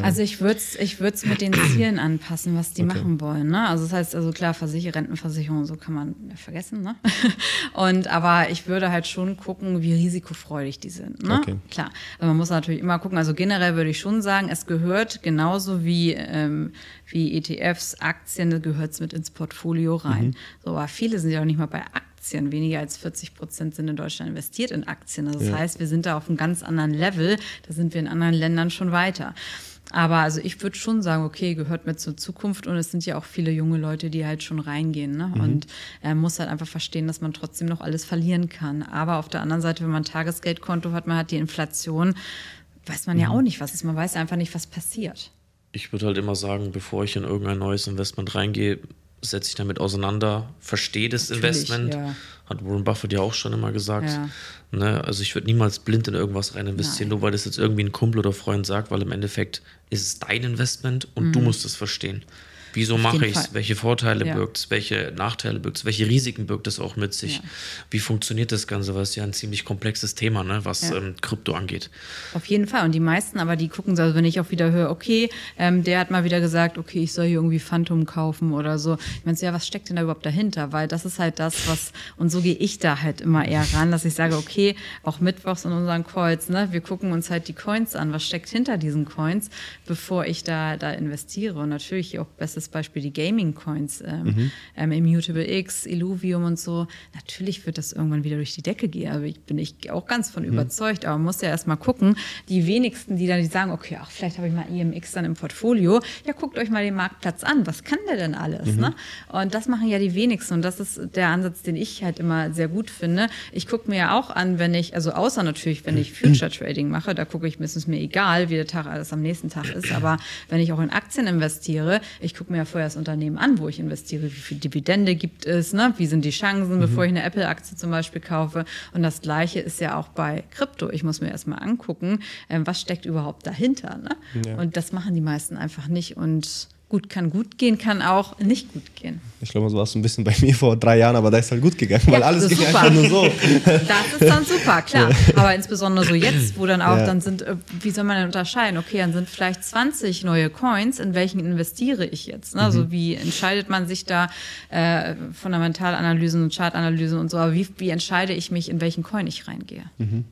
also ich würde es ich würd's mit den Zielen anpassen, was die okay. machen wollen. Ne? Also das heißt, also klar, Versicher Rentenversicherung, so kann man vergessen. Ne? Und aber ich würde halt schon gucken, wie risikofreudig die sind. Ne? Okay. Klar. Aber man muss natürlich immer gucken. Also generell würde ich schon sagen, es gehört genauso wie, ähm, wie ETFs, Aktien, gehört es mit ins Portfolio rein. Mhm. So, aber viele sind ja auch nicht mal bei Aktien. Aktien. Weniger als 40 Prozent sind in Deutschland investiert in Aktien. Also das ja. heißt, wir sind da auf einem ganz anderen Level. Da sind wir in anderen Ländern schon weiter. Aber also ich würde schon sagen, okay, gehört mir zur Zukunft und es sind ja auch viele junge Leute, die halt schon reingehen. Ne? Mhm. Und er äh, muss halt einfach verstehen, dass man trotzdem noch alles verlieren kann. Aber auf der anderen Seite, wenn man ein Tagesgeldkonto hat, man hat die Inflation, weiß man mhm. ja auch nicht, was ist. Man weiß einfach nicht, was passiert. Ich würde halt immer sagen, bevor ich in irgendein neues Investment reingehe, setze ich damit auseinander, verstehe das Natürlich, Investment. Ja. Hat Warren Buffett ja auch schon immer gesagt. Ja. Ne? Also ich würde niemals blind in irgendwas rein investieren, Nein. nur weil das jetzt irgendwie ein Kumpel oder Freund sagt, weil im Endeffekt ist es dein Investment und mhm. du musst es verstehen. Wieso mache ich es? Welche Vorteile ja. birgt es? Welche Nachteile birgt es? Welche Risiken birgt es auch mit sich? Ja. Wie funktioniert das Ganze? Was ist ja ein ziemlich komplexes Thema, ne? was ja. ähm, Krypto angeht. Auf jeden Fall. Und die meisten, aber die gucken so, also wenn ich auch wieder höre, okay, ähm, der hat mal wieder gesagt, okay, ich soll hier irgendwie Phantom kaufen oder so. Ich meine, ja, was steckt denn da überhaupt dahinter? Weil das ist halt das, was, und so gehe ich da halt immer eher ran, dass ich sage, okay, auch mittwochs in unseren Calls, ne, wir gucken uns halt die Coins an, was steckt hinter diesen Coins, bevor ich da, da investiere. Und natürlich auch bestes bestes Beispiel die Gaming-Coins, ähm, mhm. ähm, Immutable X, Illuvium und so. Natürlich wird das irgendwann wieder durch die Decke gehen. Also ich bin ich auch ganz von mhm. überzeugt, aber man muss ja erstmal gucken, die wenigsten, die dann die sagen, okay, ach, vielleicht habe ich mal IMX dann im Portfolio. Ja, guckt euch mal den Marktplatz an. Was kann der denn alles? Mhm. Ne? Und das machen ja die wenigsten. Und das ist der Ansatz, den ich halt immer sehr gut finde. Ich gucke mir ja auch an, wenn ich, also außer natürlich, wenn ich Future Trading mache, da gucke ich, ist es mir egal, wie der Tag alles am nächsten Tag ist. Aber wenn ich auch in Aktien investiere, ich gucke mir ja vorher das Unternehmen an, wo ich investiere, wie viel Dividende gibt es, ne? wie sind die Chancen, mhm. bevor ich eine Apple-Aktie zum Beispiel kaufe. Und das Gleiche ist ja auch bei Krypto. Ich muss mir erstmal angucken, ähm, was steckt überhaupt dahinter. Ne? Ja. Und das machen die meisten einfach nicht. Und gut kann gut gehen, kann auch nicht gut gehen. Ich glaube, so war es ein bisschen bei mir vor drei Jahren, aber da ist halt gut gegangen, ja, weil alles ging super. einfach nur so. Das ist dann super, klar. Aber insbesondere so jetzt, wo dann auch, ja. dann sind, äh, wie soll man denn unterscheiden? Okay, dann sind vielleicht 20 neue Coins, in welchen investiere ich jetzt? Ne? Also mhm. wie entscheidet man sich da äh, Fundamentalanalysen und Chartanalysen und so, aber wie, wie entscheide ich mich, in welchen Coin ich reingehe? Mhm.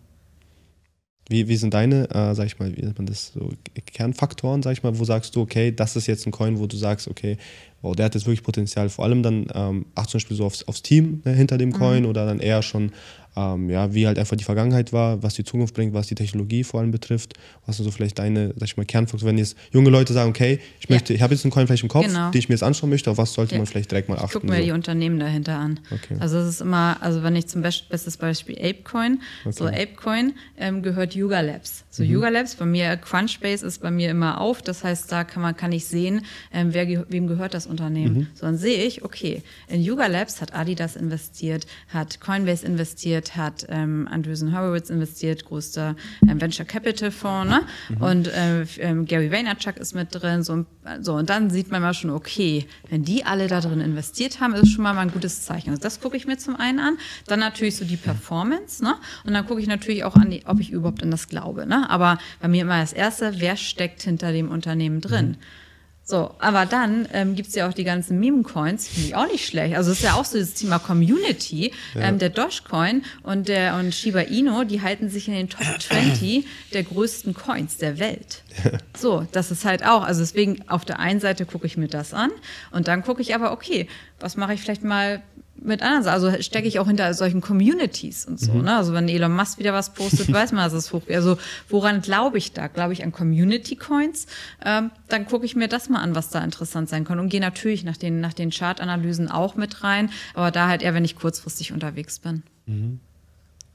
Wie, wie sind deine, äh, sag ich mal, wie nennt man das, so Kernfaktoren, sag ich mal, wo sagst du, okay, das ist jetzt ein Coin, wo du sagst, okay, wow, der hat jetzt wirklich Potenzial. Vor allem dann, ähm, ach zum Beispiel so aufs, aufs Team ne, hinter dem Coin mhm. oder dann eher schon ähm, ja, wie halt einfach die Vergangenheit war, was die Zukunft bringt, was die Technologie vor allem betrifft. Was sind so vielleicht deine, sag ich mal, Kernfaktoren, wenn jetzt junge Leute sagen, okay, ich möchte, ja. ich habe jetzt einen Coin vielleicht im Kopf, genau. den ich mir jetzt anschauen möchte, auf was sollte ja. man vielleicht direkt mal achten? Guck mir so. die Unternehmen dahinter an. Okay. Also es ist immer, also wenn ich zum Beispiel, bestes Beispiel Apecoin, okay. so Apecoin ähm, gehört Yuga Labs. So mhm. Yuga Labs, bei mir Crunchbase ist bei mir immer auf, das heißt, da kann man, kann ich sehen, ähm, wer, wem gehört das Unternehmen. Mhm. So dann sehe ich, okay, in Yuga Labs hat Adidas investiert, hat Coinbase investiert, hat ähm, Andreessen Horowitz investiert, größter ähm, Venture Capital Fonds, ne? Mhm. Und äh, äh, Gary Vaynerchuk ist mit drin. So, so, und dann sieht man mal schon, okay, wenn die alle da drin investiert haben, ist schon mal ein gutes Zeichen. Also das gucke ich mir zum einen an. Dann natürlich so die Performance, ne? Und dann gucke ich natürlich auch an, die, ob ich überhaupt an das glaube, ne? Aber bei mir immer das Erste, wer steckt hinter dem Unternehmen drin? Mhm. So, aber dann ähm, gibt es ja auch die ganzen Meme-Coins, finde ich auch nicht schlecht. Also es ist ja auch so das Thema Community. Ja. Ähm, der Dogecoin und der und Shiba Inu, die halten sich in den Top 20 der größten Coins der Welt. So, das ist halt auch. Also deswegen auf der einen Seite gucke ich mir das an und dann gucke ich aber, okay, was mache ich vielleicht mal mit anderen, also stecke ich auch hinter solchen Communities und so. Mhm. Ne? Also wenn Elon Musk wieder was postet, weiß man, dass es hoch. Also woran glaube ich da? Glaube ich an Community Coins? Ähm, dann gucke ich mir das mal an, was da interessant sein kann und gehe natürlich nach den nach den Chartanalysen auch mit rein, aber da halt eher, wenn ich kurzfristig unterwegs bin. Mhm.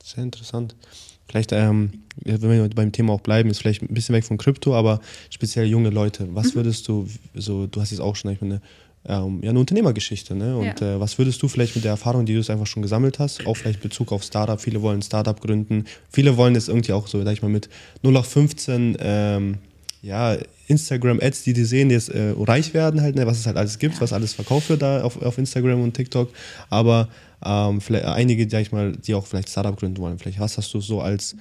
Sehr interessant. Vielleicht, ähm, wenn wir beim Thema auch bleiben, ist vielleicht ein bisschen weg von Krypto, aber speziell junge Leute. Was mhm. würdest du, so, du hast jetzt auch schon, ich meine, ähm, ja, eine Unternehmergeschichte. Ne? Und ja. äh, was würdest du vielleicht mit der Erfahrung, die du jetzt einfach schon gesammelt hast, auch vielleicht Bezug auf Startup, viele wollen Startup gründen, viele wollen jetzt irgendwie auch so, sag ich mal, mit 0 auf 15 ähm, ja, Instagram-Ads, die die sehen, jetzt äh, reich werden halt, ne? was es halt alles gibt, ja. was alles verkauft wird da auf, auf Instagram und TikTok. Aber ähm, vielleicht einige, sag ich mal, die auch vielleicht Startup gründen wollen. Vielleicht was hast du so als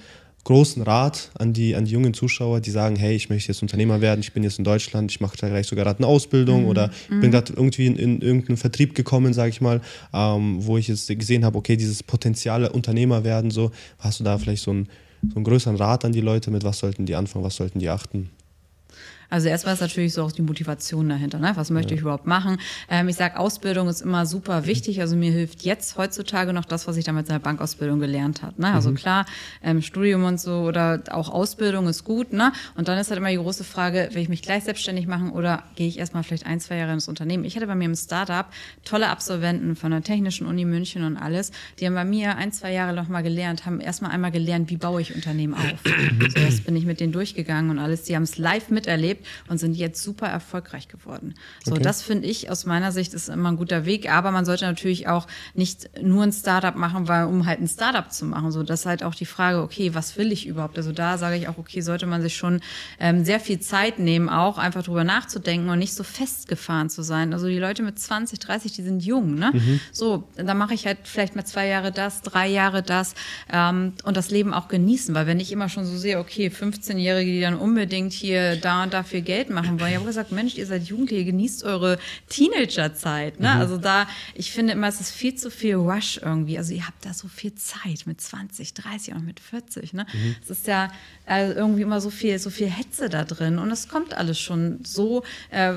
großen Rat an die, an die jungen Zuschauer, die sagen, hey, ich möchte jetzt Unternehmer werden, ich bin jetzt in Deutschland, ich mache vielleicht sogar gerade eine Ausbildung mhm. oder ich bin mhm. gerade irgendwie in, in, irgendeinen Vertrieb gekommen, sage ich mal, ähm, wo ich jetzt gesehen habe, okay, dieses potenziale Unternehmer werden, so, hast du da vielleicht so einen, so einen größeren Rat an die Leute, mit was sollten die anfangen, was sollten die achten? Also erstmal ist natürlich so auch die Motivation dahinter. Ne? Was möchte ja. ich überhaupt machen? Ähm, ich sage, Ausbildung ist immer super wichtig. Also mir hilft jetzt heutzutage noch das, was ich damals in der Bankausbildung gelernt habe. Ne? Also mhm. klar, ähm, Studium und so oder auch Ausbildung ist gut. Ne? Und dann ist halt immer die große Frage, will ich mich gleich selbstständig machen oder gehe ich erstmal vielleicht ein, zwei Jahre ins Unternehmen? Ich hatte bei mir im Startup tolle Absolventen von der Technischen Uni München und alles. Die haben bei mir ein, zwei Jahre noch mal gelernt, haben erstmal einmal gelernt, wie baue ich Unternehmen auf. so, das bin ich mit denen durchgegangen und alles. Die haben es live miterlebt gelebt und sind jetzt super erfolgreich geworden. So, okay. das finde ich aus meiner Sicht ist immer ein guter Weg, aber man sollte natürlich auch nicht nur ein Startup machen, weil um halt ein Startup zu machen. So, das ist halt auch die Frage, okay, was will ich überhaupt? Also da sage ich auch, okay, sollte man sich schon ähm, sehr viel Zeit nehmen, auch einfach drüber nachzudenken und nicht so festgefahren zu sein. Also die Leute mit 20, 30, die sind jung, ne? Mhm. So, da mache ich halt vielleicht mal zwei Jahre das, drei Jahre das ähm, und das Leben auch genießen, weil wenn ich immer schon so sehe, okay, 15-Jährige, die dann unbedingt hier da und da viel Geld machen wollen. Ich habe gesagt, Mensch, ihr seid Jugendliche, genießt eure Teenagerzeit. Ne? Mhm. Also da, ich finde immer, es ist viel zu viel Rush irgendwie. Also ihr habt da so viel Zeit mit 20, 30 und mit 40. Ne? Mhm. Es ist ja also irgendwie immer so viel, so viel Hetze da drin und es kommt alles schon so. Äh,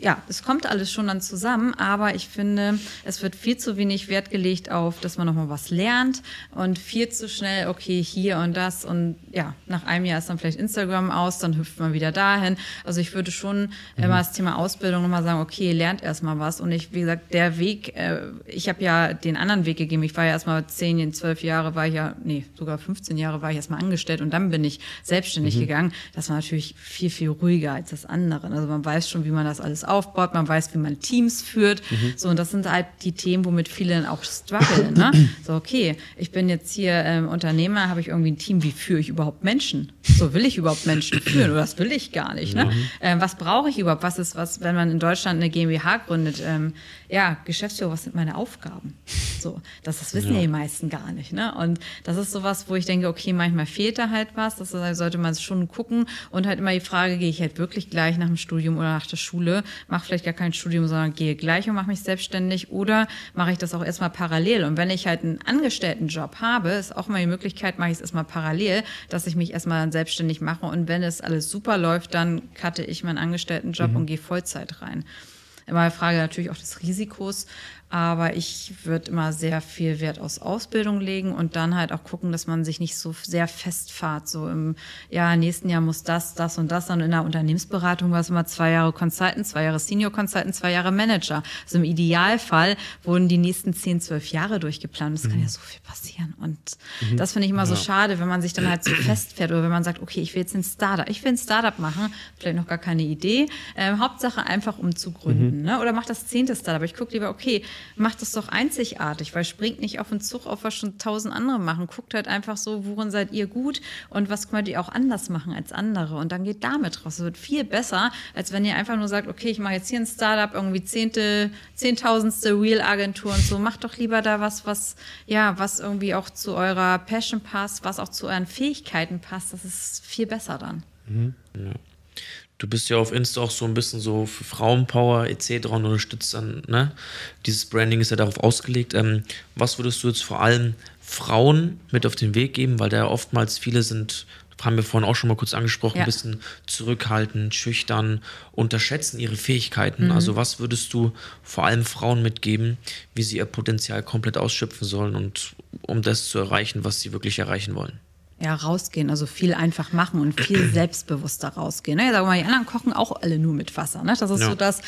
ja, es kommt alles schon dann zusammen, aber ich finde, es wird viel zu wenig Wert gelegt auf, dass man nochmal was lernt und viel zu schnell, okay, hier und das und ja, nach einem Jahr ist dann vielleicht Instagram aus, dann hüpft man wieder dahin. Also ich würde schon mhm. immer das Thema Ausbildung nochmal sagen, okay, lernt erstmal was und ich, wie gesagt, der Weg, äh, ich habe ja den anderen Weg gegeben. Ich war ja erstmal zehn, zwölf Jahre war ich ja, nee, sogar 15 Jahre war ich erstmal angestellt und dann bin ich selbstständig mhm. gegangen. Das war natürlich viel, viel ruhiger als das andere. Also man weiß schon, wie man das alles aufbaut, man weiß, wie man Teams führt. Mhm. So, und das sind halt die Themen, womit viele dann auch strugglen. Ne? So, okay, ich bin jetzt hier ähm, Unternehmer, habe ich irgendwie ein Team, wie führe ich überhaupt Menschen? So, will ich überhaupt Menschen führen oder das will ich gar nicht? Ne? Mhm. Ähm, was brauche ich überhaupt? Was ist, was, wenn man in Deutschland eine GmbH gründet? Ähm, ja, Geschäftsführer, was sind meine Aufgaben? So, das, das wissen ja. die meisten gar nicht. Ne? Und das ist sowas, wo ich denke, okay, manchmal fehlt da halt was. Das sollte man schon gucken. Und halt immer die Frage, gehe ich halt wirklich gleich nach dem Studium oder nach der Schule, mache vielleicht gar kein Studium, sondern gehe gleich und mache mich selbstständig oder mache ich das auch erstmal parallel. Und wenn ich halt einen Angestelltenjob habe, ist auch mal die Möglichkeit, mache ich es erstmal parallel, dass ich mich erstmal selbstständig mache. Und wenn es alles super läuft, dann cutte ich meinen Angestelltenjob mhm. und gehe Vollzeit rein. Immer eine Frage natürlich auch des Risikos. Aber ich würde immer sehr viel Wert aus Ausbildung legen und dann halt auch gucken, dass man sich nicht so sehr festfahrt. So im ja, nächsten Jahr muss das, das und das. Und in der Unternehmensberatung war es immer zwei Jahre Consultant, zwei Jahre Senior Consultant, zwei Jahre Manager. Also im Idealfall wurden die nächsten zehn, zwölf Jahre durchgeplant. Es mhm. kann ja so viel passieren. Und mhm. das finde ich immer ja. so schade, wenn man sich dann halt so festfährt oder wenn man sagt, okay, ich will jetzt ein Startup. Ich will ein Startup machen, vielleicht noch gar keine Idee. Ähm, Hauptsache einfach um zu gründen. Mhm. Ne? Oder mach das zehnte Startup. Ich gucke lieber, okay, macht es doch einzigartig, weil springt nicht auf den Zug auf, was schon tausend andere machen. Guckt halt einfach so, worin seid ihr gut und was könnt ihr auch anders machen als andere. Und dann geht damit raus. Es wird viel besser, als wenn ihr einfach nur sagt, okay, ich mache jetzt hier ein Startup, irgendwie zehnte, zehntausendste Real-Agentur und so. Macht doch lieber da was, was, ja, was irgendwie auch zu eurer Passion passt, was auch zu euren Fähigkeiten passt. Das ist viel besser dann. Mhm. Ja. Du bist ja auf Insta auch so ein bisschen so für Frauenpower etc. und unterstützt dann, ne? Dieses Branding ist ja darauf ausgelegt. Ähm, was würdest du jetzt vor allem Frauen mit auf den Weg geben? Weil da oftmals viele sind, haben wir vorhin auch schon mal kurz angesprochen, ja. ein bisschen zurückhaltend, schüchtern, unterschätzen ihre Fähigkeiten. Mhm. Also was würdest du vor allem Frauen mitgeben, wie sie ihr Potenzial komplett ausschöpfen sollen und um das zu erreichen, was sie wirklich erreichen wollen? Ja, rausgehen, also viel einfach machen und viel selbstbewusster rausgehen. Ne? Sag mal, die anderen kochen auch alle nur mit Wasser. Ne? Das ist ja. so das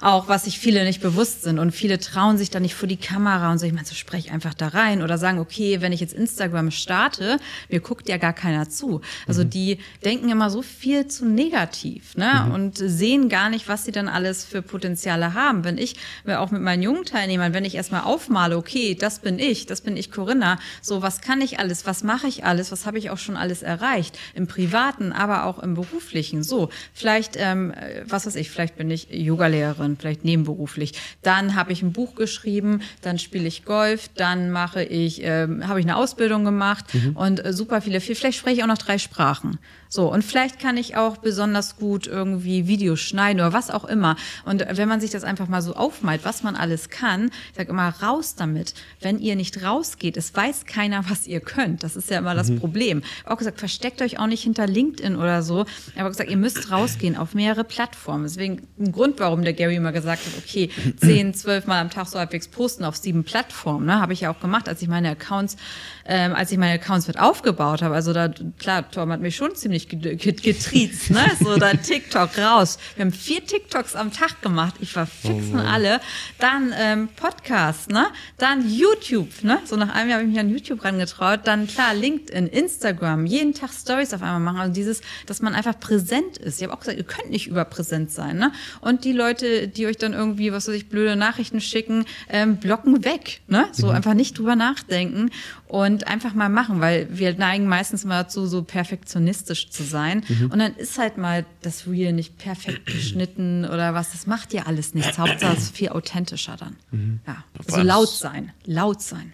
auch, was sich viele nicht bewusst sind. Und viele trauen sich da nicht vor die Kamera und so, ich meine, so sprech einfach da rein oder sagen, okay, wenn ich jetzt Instagram starte, mir guckt ja gar keiner zu. Also mhm. die denken immer so viel zu negativ ne? Mhm. und sehen gar nicht, was sie dann alles für Potenziale haben. Wenn ich, auch mit meinen jungen Teilnehmern, wenn ich erstmal aufmale, okay, das bin ich, das bin ich Corinna, so was kann ich alles, was mache ich alles, was habe habe ich auch schon alles erreicht. Im Privaten, aber auch im Beruflichen. So, vielleicht, ähm, was weiß ich, vielleicht bin ich Yogalehrerin, vielleicht nebenberuflich. Dann habe ich ein Buch geschrieben, dann spiele ich Golf, dann mache ich, ähm, habe ich eine Ausbildung gemacht mhm. und äh, super viele, vielleicht spreche ich auch noch drei Sprachen. So, und vielleicht kann ich auch besonders gut irgendwie Videos schneiden oder was auch immer. Und wenn man sich das einfach mal so aufmalt, was man alles kann, ich sage immer, raus damit. Wenn ihr nicht rausgeht, es weiß keiner, was ihr könnt. Das ist ja immer das mhm. Problem. Auch gesagt, versteckt euch auch nicht hinter LinkedIn oder so. Aber gesagt, ihr müsst rausgehen auf mehrere Plattformen. Deswegen ein Grund, warum der Gary immer gesagt hat, okay, zehn, zwölf Mal am Tag so halbwegs posten auf sieben Plattformen. Ne? Habe ich ja auch gemacht, als ich meine Accounts, ähm, als ich meine Accounts mit aufgebaut habe. Also da, klar, Tom hat mich schon ziemlich ziemlich getriezt, ne? So dann TikTok raus. Wir haben vier TikToks am Tag gemacht. Ich war fix oh alle. Dann ähm, Podcast, ne? Dann YouTube, ne? So nach einem Jahr habe ich mich an YouTube rangetraut. Dann klar LinkedIn, Instagram, jeden Tag Stories auf einmal machen. Also dieses, dass man einfach präsent ist. Ich habe auch gesagt, ihr könnt nicht überpräsent sein, ne? Und die Leute, die euch dann irgendwie, was weiß ich, blöde Nachrichten schicken, ähm, blocken weg, ne? So mhm. einfach nicht drüber nachdenken und einfach mal machen, weil wir neigen meistens mal dazu, so perfektionistisch zu sein. Mhm. Und dann ist halt mal das Real nicht perfekt geschnitten oder was. Das macht ja alles nichts. Hauptsache es ist viel authentischer dann. Mhm. Ja. Also laut sein. Laut sein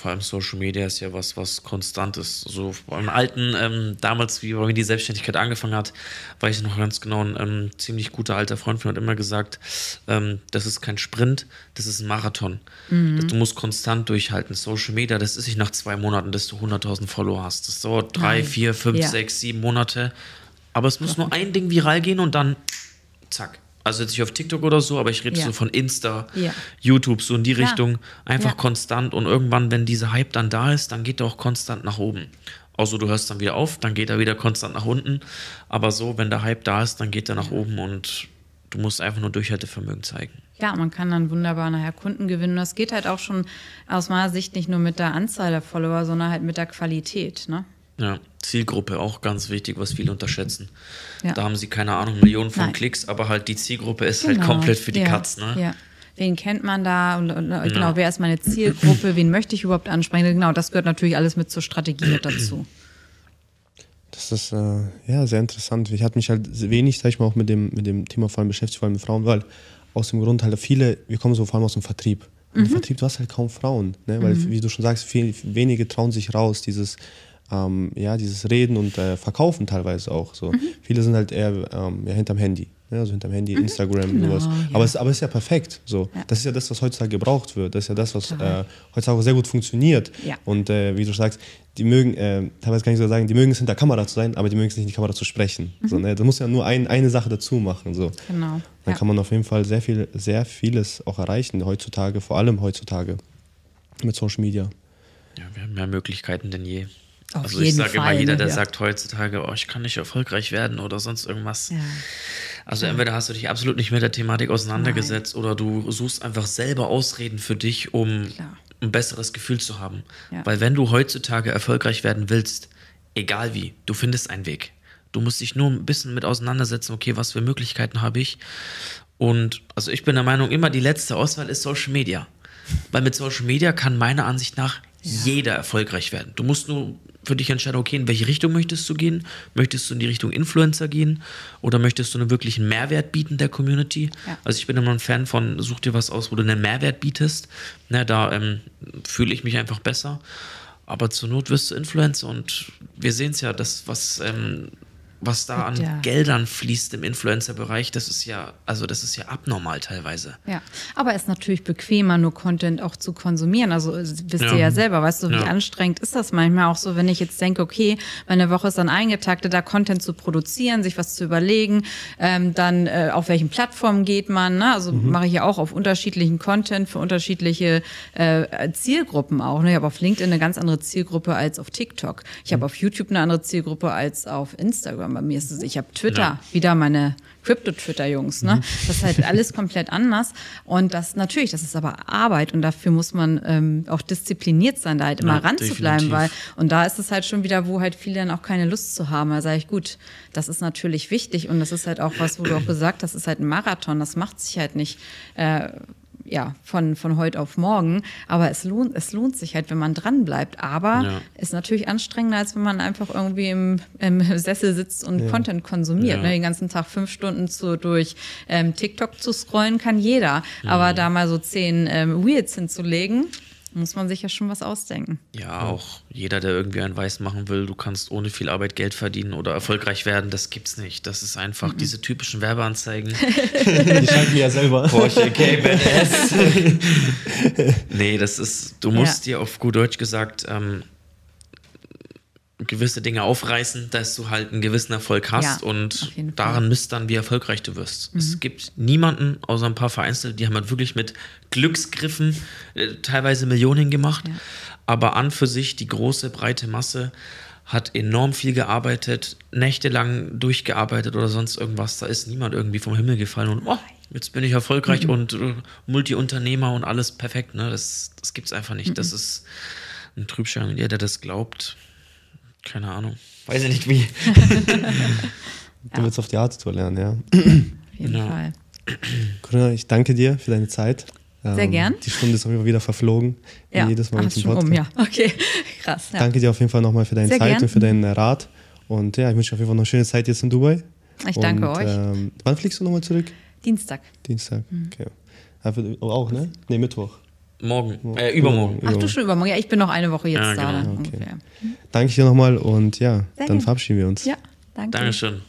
vor allem Social Media ist ja was, was konstant ist. So beim alten, ähm, damals, wie bei mir die Selbstständigkeit angefangen hat, war ich noch ganz genau ein ähm, ziemlich guter alter Freund von mir hat immer gesagt, ähm, das ist kein Sprint, das ist ein Marathon. Mhm. Du musst konstant durchhalten. Social Media, das ist nicht nach zwei Monaten, dass du 100.000 Follower hast. Das dauert drei, Nein. vier, fünf, ja. sechs, sieben Monate. Aber es muss nur ein Ding viral gehen und dann zack Also jetzt nicht auf TikTok oder so, aber ich rede ja. so von Insta, ja. YouTube, so in die Richtung. Einfach konstant und irgendwann, wenn dieser Hype dann da ist, dann geht er auch konstant nach oben. Außer du hörst dann wieder auf, dann geht er wieder konstant nach unten. Aber so, wenn der Hype da ist, dann geht er nach oben und du musst einfach nur Durchhaltevermögen zeigen. Ja, man kann dann wunderbar nachher Kunden gewinnen. Das geht halt auch schon aus meiner Sicht nicht nur mit der Anzahl der Follower, sondern halt mit der Qualität. Ne? Ja, Zielgruppe auch ganz wichtig, was viele unterschätzen. Ja. Da haben sie keine Ahnung, Millionen von Nein. Klicks, aber halt die Zielgruppe ist halt genau. halt komplett für die ja. Katz. Ne? Ja. Wen kennt man da? Und, und genau, genau, wer ist meine Zielgruppe? Wen möchte ich überhaupt ansprechen? Genau, das gehört natürlich alles mit zur Strategie mit dazu. Das ist äh, ja sehr interessant. Ich hatte mich halt wenig, sag ich mal, auch mit dem, mit dem Thema vor allem beschäftigt, vor allem mit Frauen, weil aus dem Grund halt viele, wir kommen so vor allem aus dem Vertrieb. Mhm. Im Vertrieb, du hast halt kaum Frauen, ne? weil, mhm. wie du schon sagst, viel, wenige trauen sich raus, dieses, ähm, ja, dieses Reden und äh, Verkaufen teilweise auch. So. Mhm. Viele sind halt eher ähm, ja, hinterm Handy. Ja, also hinterm Handy, mhm. Instagram, genau, sowas. Ja. Aber, es, aber es ist ja perfekt. So. Ja. Das ist ja das, was heutzutage gebraucht wird. Das ist ja das, was äh, heutzutage sehr gut funktioniert. Ja. Und äh, wie du sagst, die mögen, äh, teilweise kann ich so sagen, die mögen es hinter Kamera zu sein, aber die mögen es nicht in die Kamera zu sprechen. Mhm. So, ne? Da muss ja nur ein, eine Sache dazu machen. So. Genau. Dann kann man auf jeden Fall sehr viel, sehr vieles auch erreichen heutzutage, vor allem heutzutage mit Social Media. Ja, wir haben mehr Möglichkeiten denn je. Auf also ich sage immer, jeder, der ja. sagt heutzutage, oh, ich kann nicht erfolgreich werden oder sonst irgendwas. Ja. Also ja. entweder hast du dich absolut nicht mit der Thematik auseinandergesetzt Nein. oder du suchst einfach selber Ausreden für dich, um Klar. ein besseres Gefühl zu haben. Weil wenn du heutzutage erfolgreich werden willst, egal wie, du findest einen Weg. Du musst dich nur ein bisschen mit auseinandersetzen, okay, was für Möglichkeiten habe ich. Und also ich bin der Meinung, immer die letzte Auswahl ist Social Media. Weil mit Social Media kann meiner Ansicht nach jeder erfolgreich werden. Du musst nur für dich entscheiden, okay, in welche Richtung möchtest du gehen? Möchtest du in die Richtung Influencer gehen oder möchtest du einen wirklichen Mehrwert bieten der Community? Ja. Also ich bin immer ein Fan von, such dir was aus, wo du einen Mehrwert bietest. Na, da ähm, fühle ich mich einfach besser. Aber zur Not wirst du Influencer und wir sehen es ja, das, was ähm, was da an ja. Geldern fließt im Influencer-Bereich, das ist ja, also das ist ja abnormal teilweise. Ja, aber es ist natürlich bequemer, nur Content auch zu konsumieren. Also wisst ja. ihr ja selber, weißt du, wie ja. anstrengend ist das manchmal auch so, wenn ich jetzt denke, okay, meine Woche ist dann eingetaktet, da Content zu produzieren, sich was zu überlegen, ähm, dann äh, auf welchen Plattformen geht man, ne? Also mhm. mache ich ja auch auf unterschiedlichen Content für unterschiedliche äh, Zielgruppen auch. Ne? Ich habe auf LinkedIn eine ganz andere Zielgruppe als auf TikTok. Ich habe mhm. auf YouTube eine andere Zielgruppe als auf Instagram bei mir ist es, ich habe Twitter, ja. wieder meine Crypto-Twitter-Jungs, ne? Mhm. Das ist halt alles komplett anders. Und das natürlich, das ist aber Arbeit und dafür muss man ähm, auch diszipliniert sein, da halt immer ja, ranzubleiben, weil und da ist es halt schon wieder, wo halt viele dann auch keine Lust zu haben. Da sage ich, gut, das ist natürlich wichtig und das ist halt auch was, wo du auch gesagt hast, das ist halt ein Marathon, das macht sich halt nicht. Äh, ja, von, von heute auf morgen. Aber es lohnt, es lohnt sich halt, wenn man dran bleibt. Aber ja. ist natürlich anstrengender, als wenn man einfach irgendwie im, im Sessel sitzt und ja. Content konsumiert. Ja. Ne? Den ganzen Tag fünf Stunden zu, durch ähm, TikTok zu scrollen kann jeder. Aber da mal so zehn ähm, Reels hinzulegen, muss man sich ja schon was ausdenken. Ja, auch jeder, der irgendwie ein Weiß machen will, du kannst ohne viel Arbeit Geld verdienen oder erfolgreich werden, das gibt's nicht. Das ist einfach mhm. diese typischen Werbeanzeigen. Die schalten ja selber. Porsche Cayman S. nee, das ist, du musst ja. dir auf gut Deutsch gesagt ähm, gewisse Dinge aufreißen, dass du halt einen gewissen Erfolg hast ja, und daran misst dann, wie erfolgreich du wirst. Mhm. Es gibt niemanden, außer ein paar Vereinzelte, die haben halt wirklich mit Glücksgriffen äh, teilweise Millionen gemacht, ja. aber an für sich die große, breite Masse hat enorm viel gearbeitet, nächtelang durchgearbeitet oder sonst irgendwas. Da ist niemand irgendwie vom Himmel gefallen und oh, jetzt bin ich erfolgreich mhm. und äh, Multiunternehmer und alles perfekt. Ne? Das, das gibt es einfach nicht. Mhm. Das ist ein Trübschein. Und jeder, der das glaubt, keine Ahnung. Weiß ich nicht wie. du willst auf die Arzt-Tour lernen, ja. Auf jeden ja. Fall. Corinna, ich danke dir für deine Zeit. Sehr ähm, gern. Die Stunde ist auf jeden Fall wieder verflogen. Ja. Jedes Mal Ach, mit dem Podcast. Um, ja. Okay, krass. Ja. Danke dir auf jeden Fall nochmal für deine Sehr Zeit gern. und für deinen Rat. Und ja, ich wünsche dir auf jeden Fall noch eine schöne Zeit jetzt in Dubai. Ich danke und, euch. Ähm, wann fliegst du nochmal zurück? Dienstag. Dienstag, mhm. okay. Auch, ne? Ne, Mittwoch. Morgen. Äh, übermorgen. Ach du schon übermorgen. Ja, ich bin noch eine Woche jetzt ja, genau. da. Okay. Danke dir nochmal und ja, Sehr dann gerne. verabschieden wir uns. Ja, danke. Dankeschön.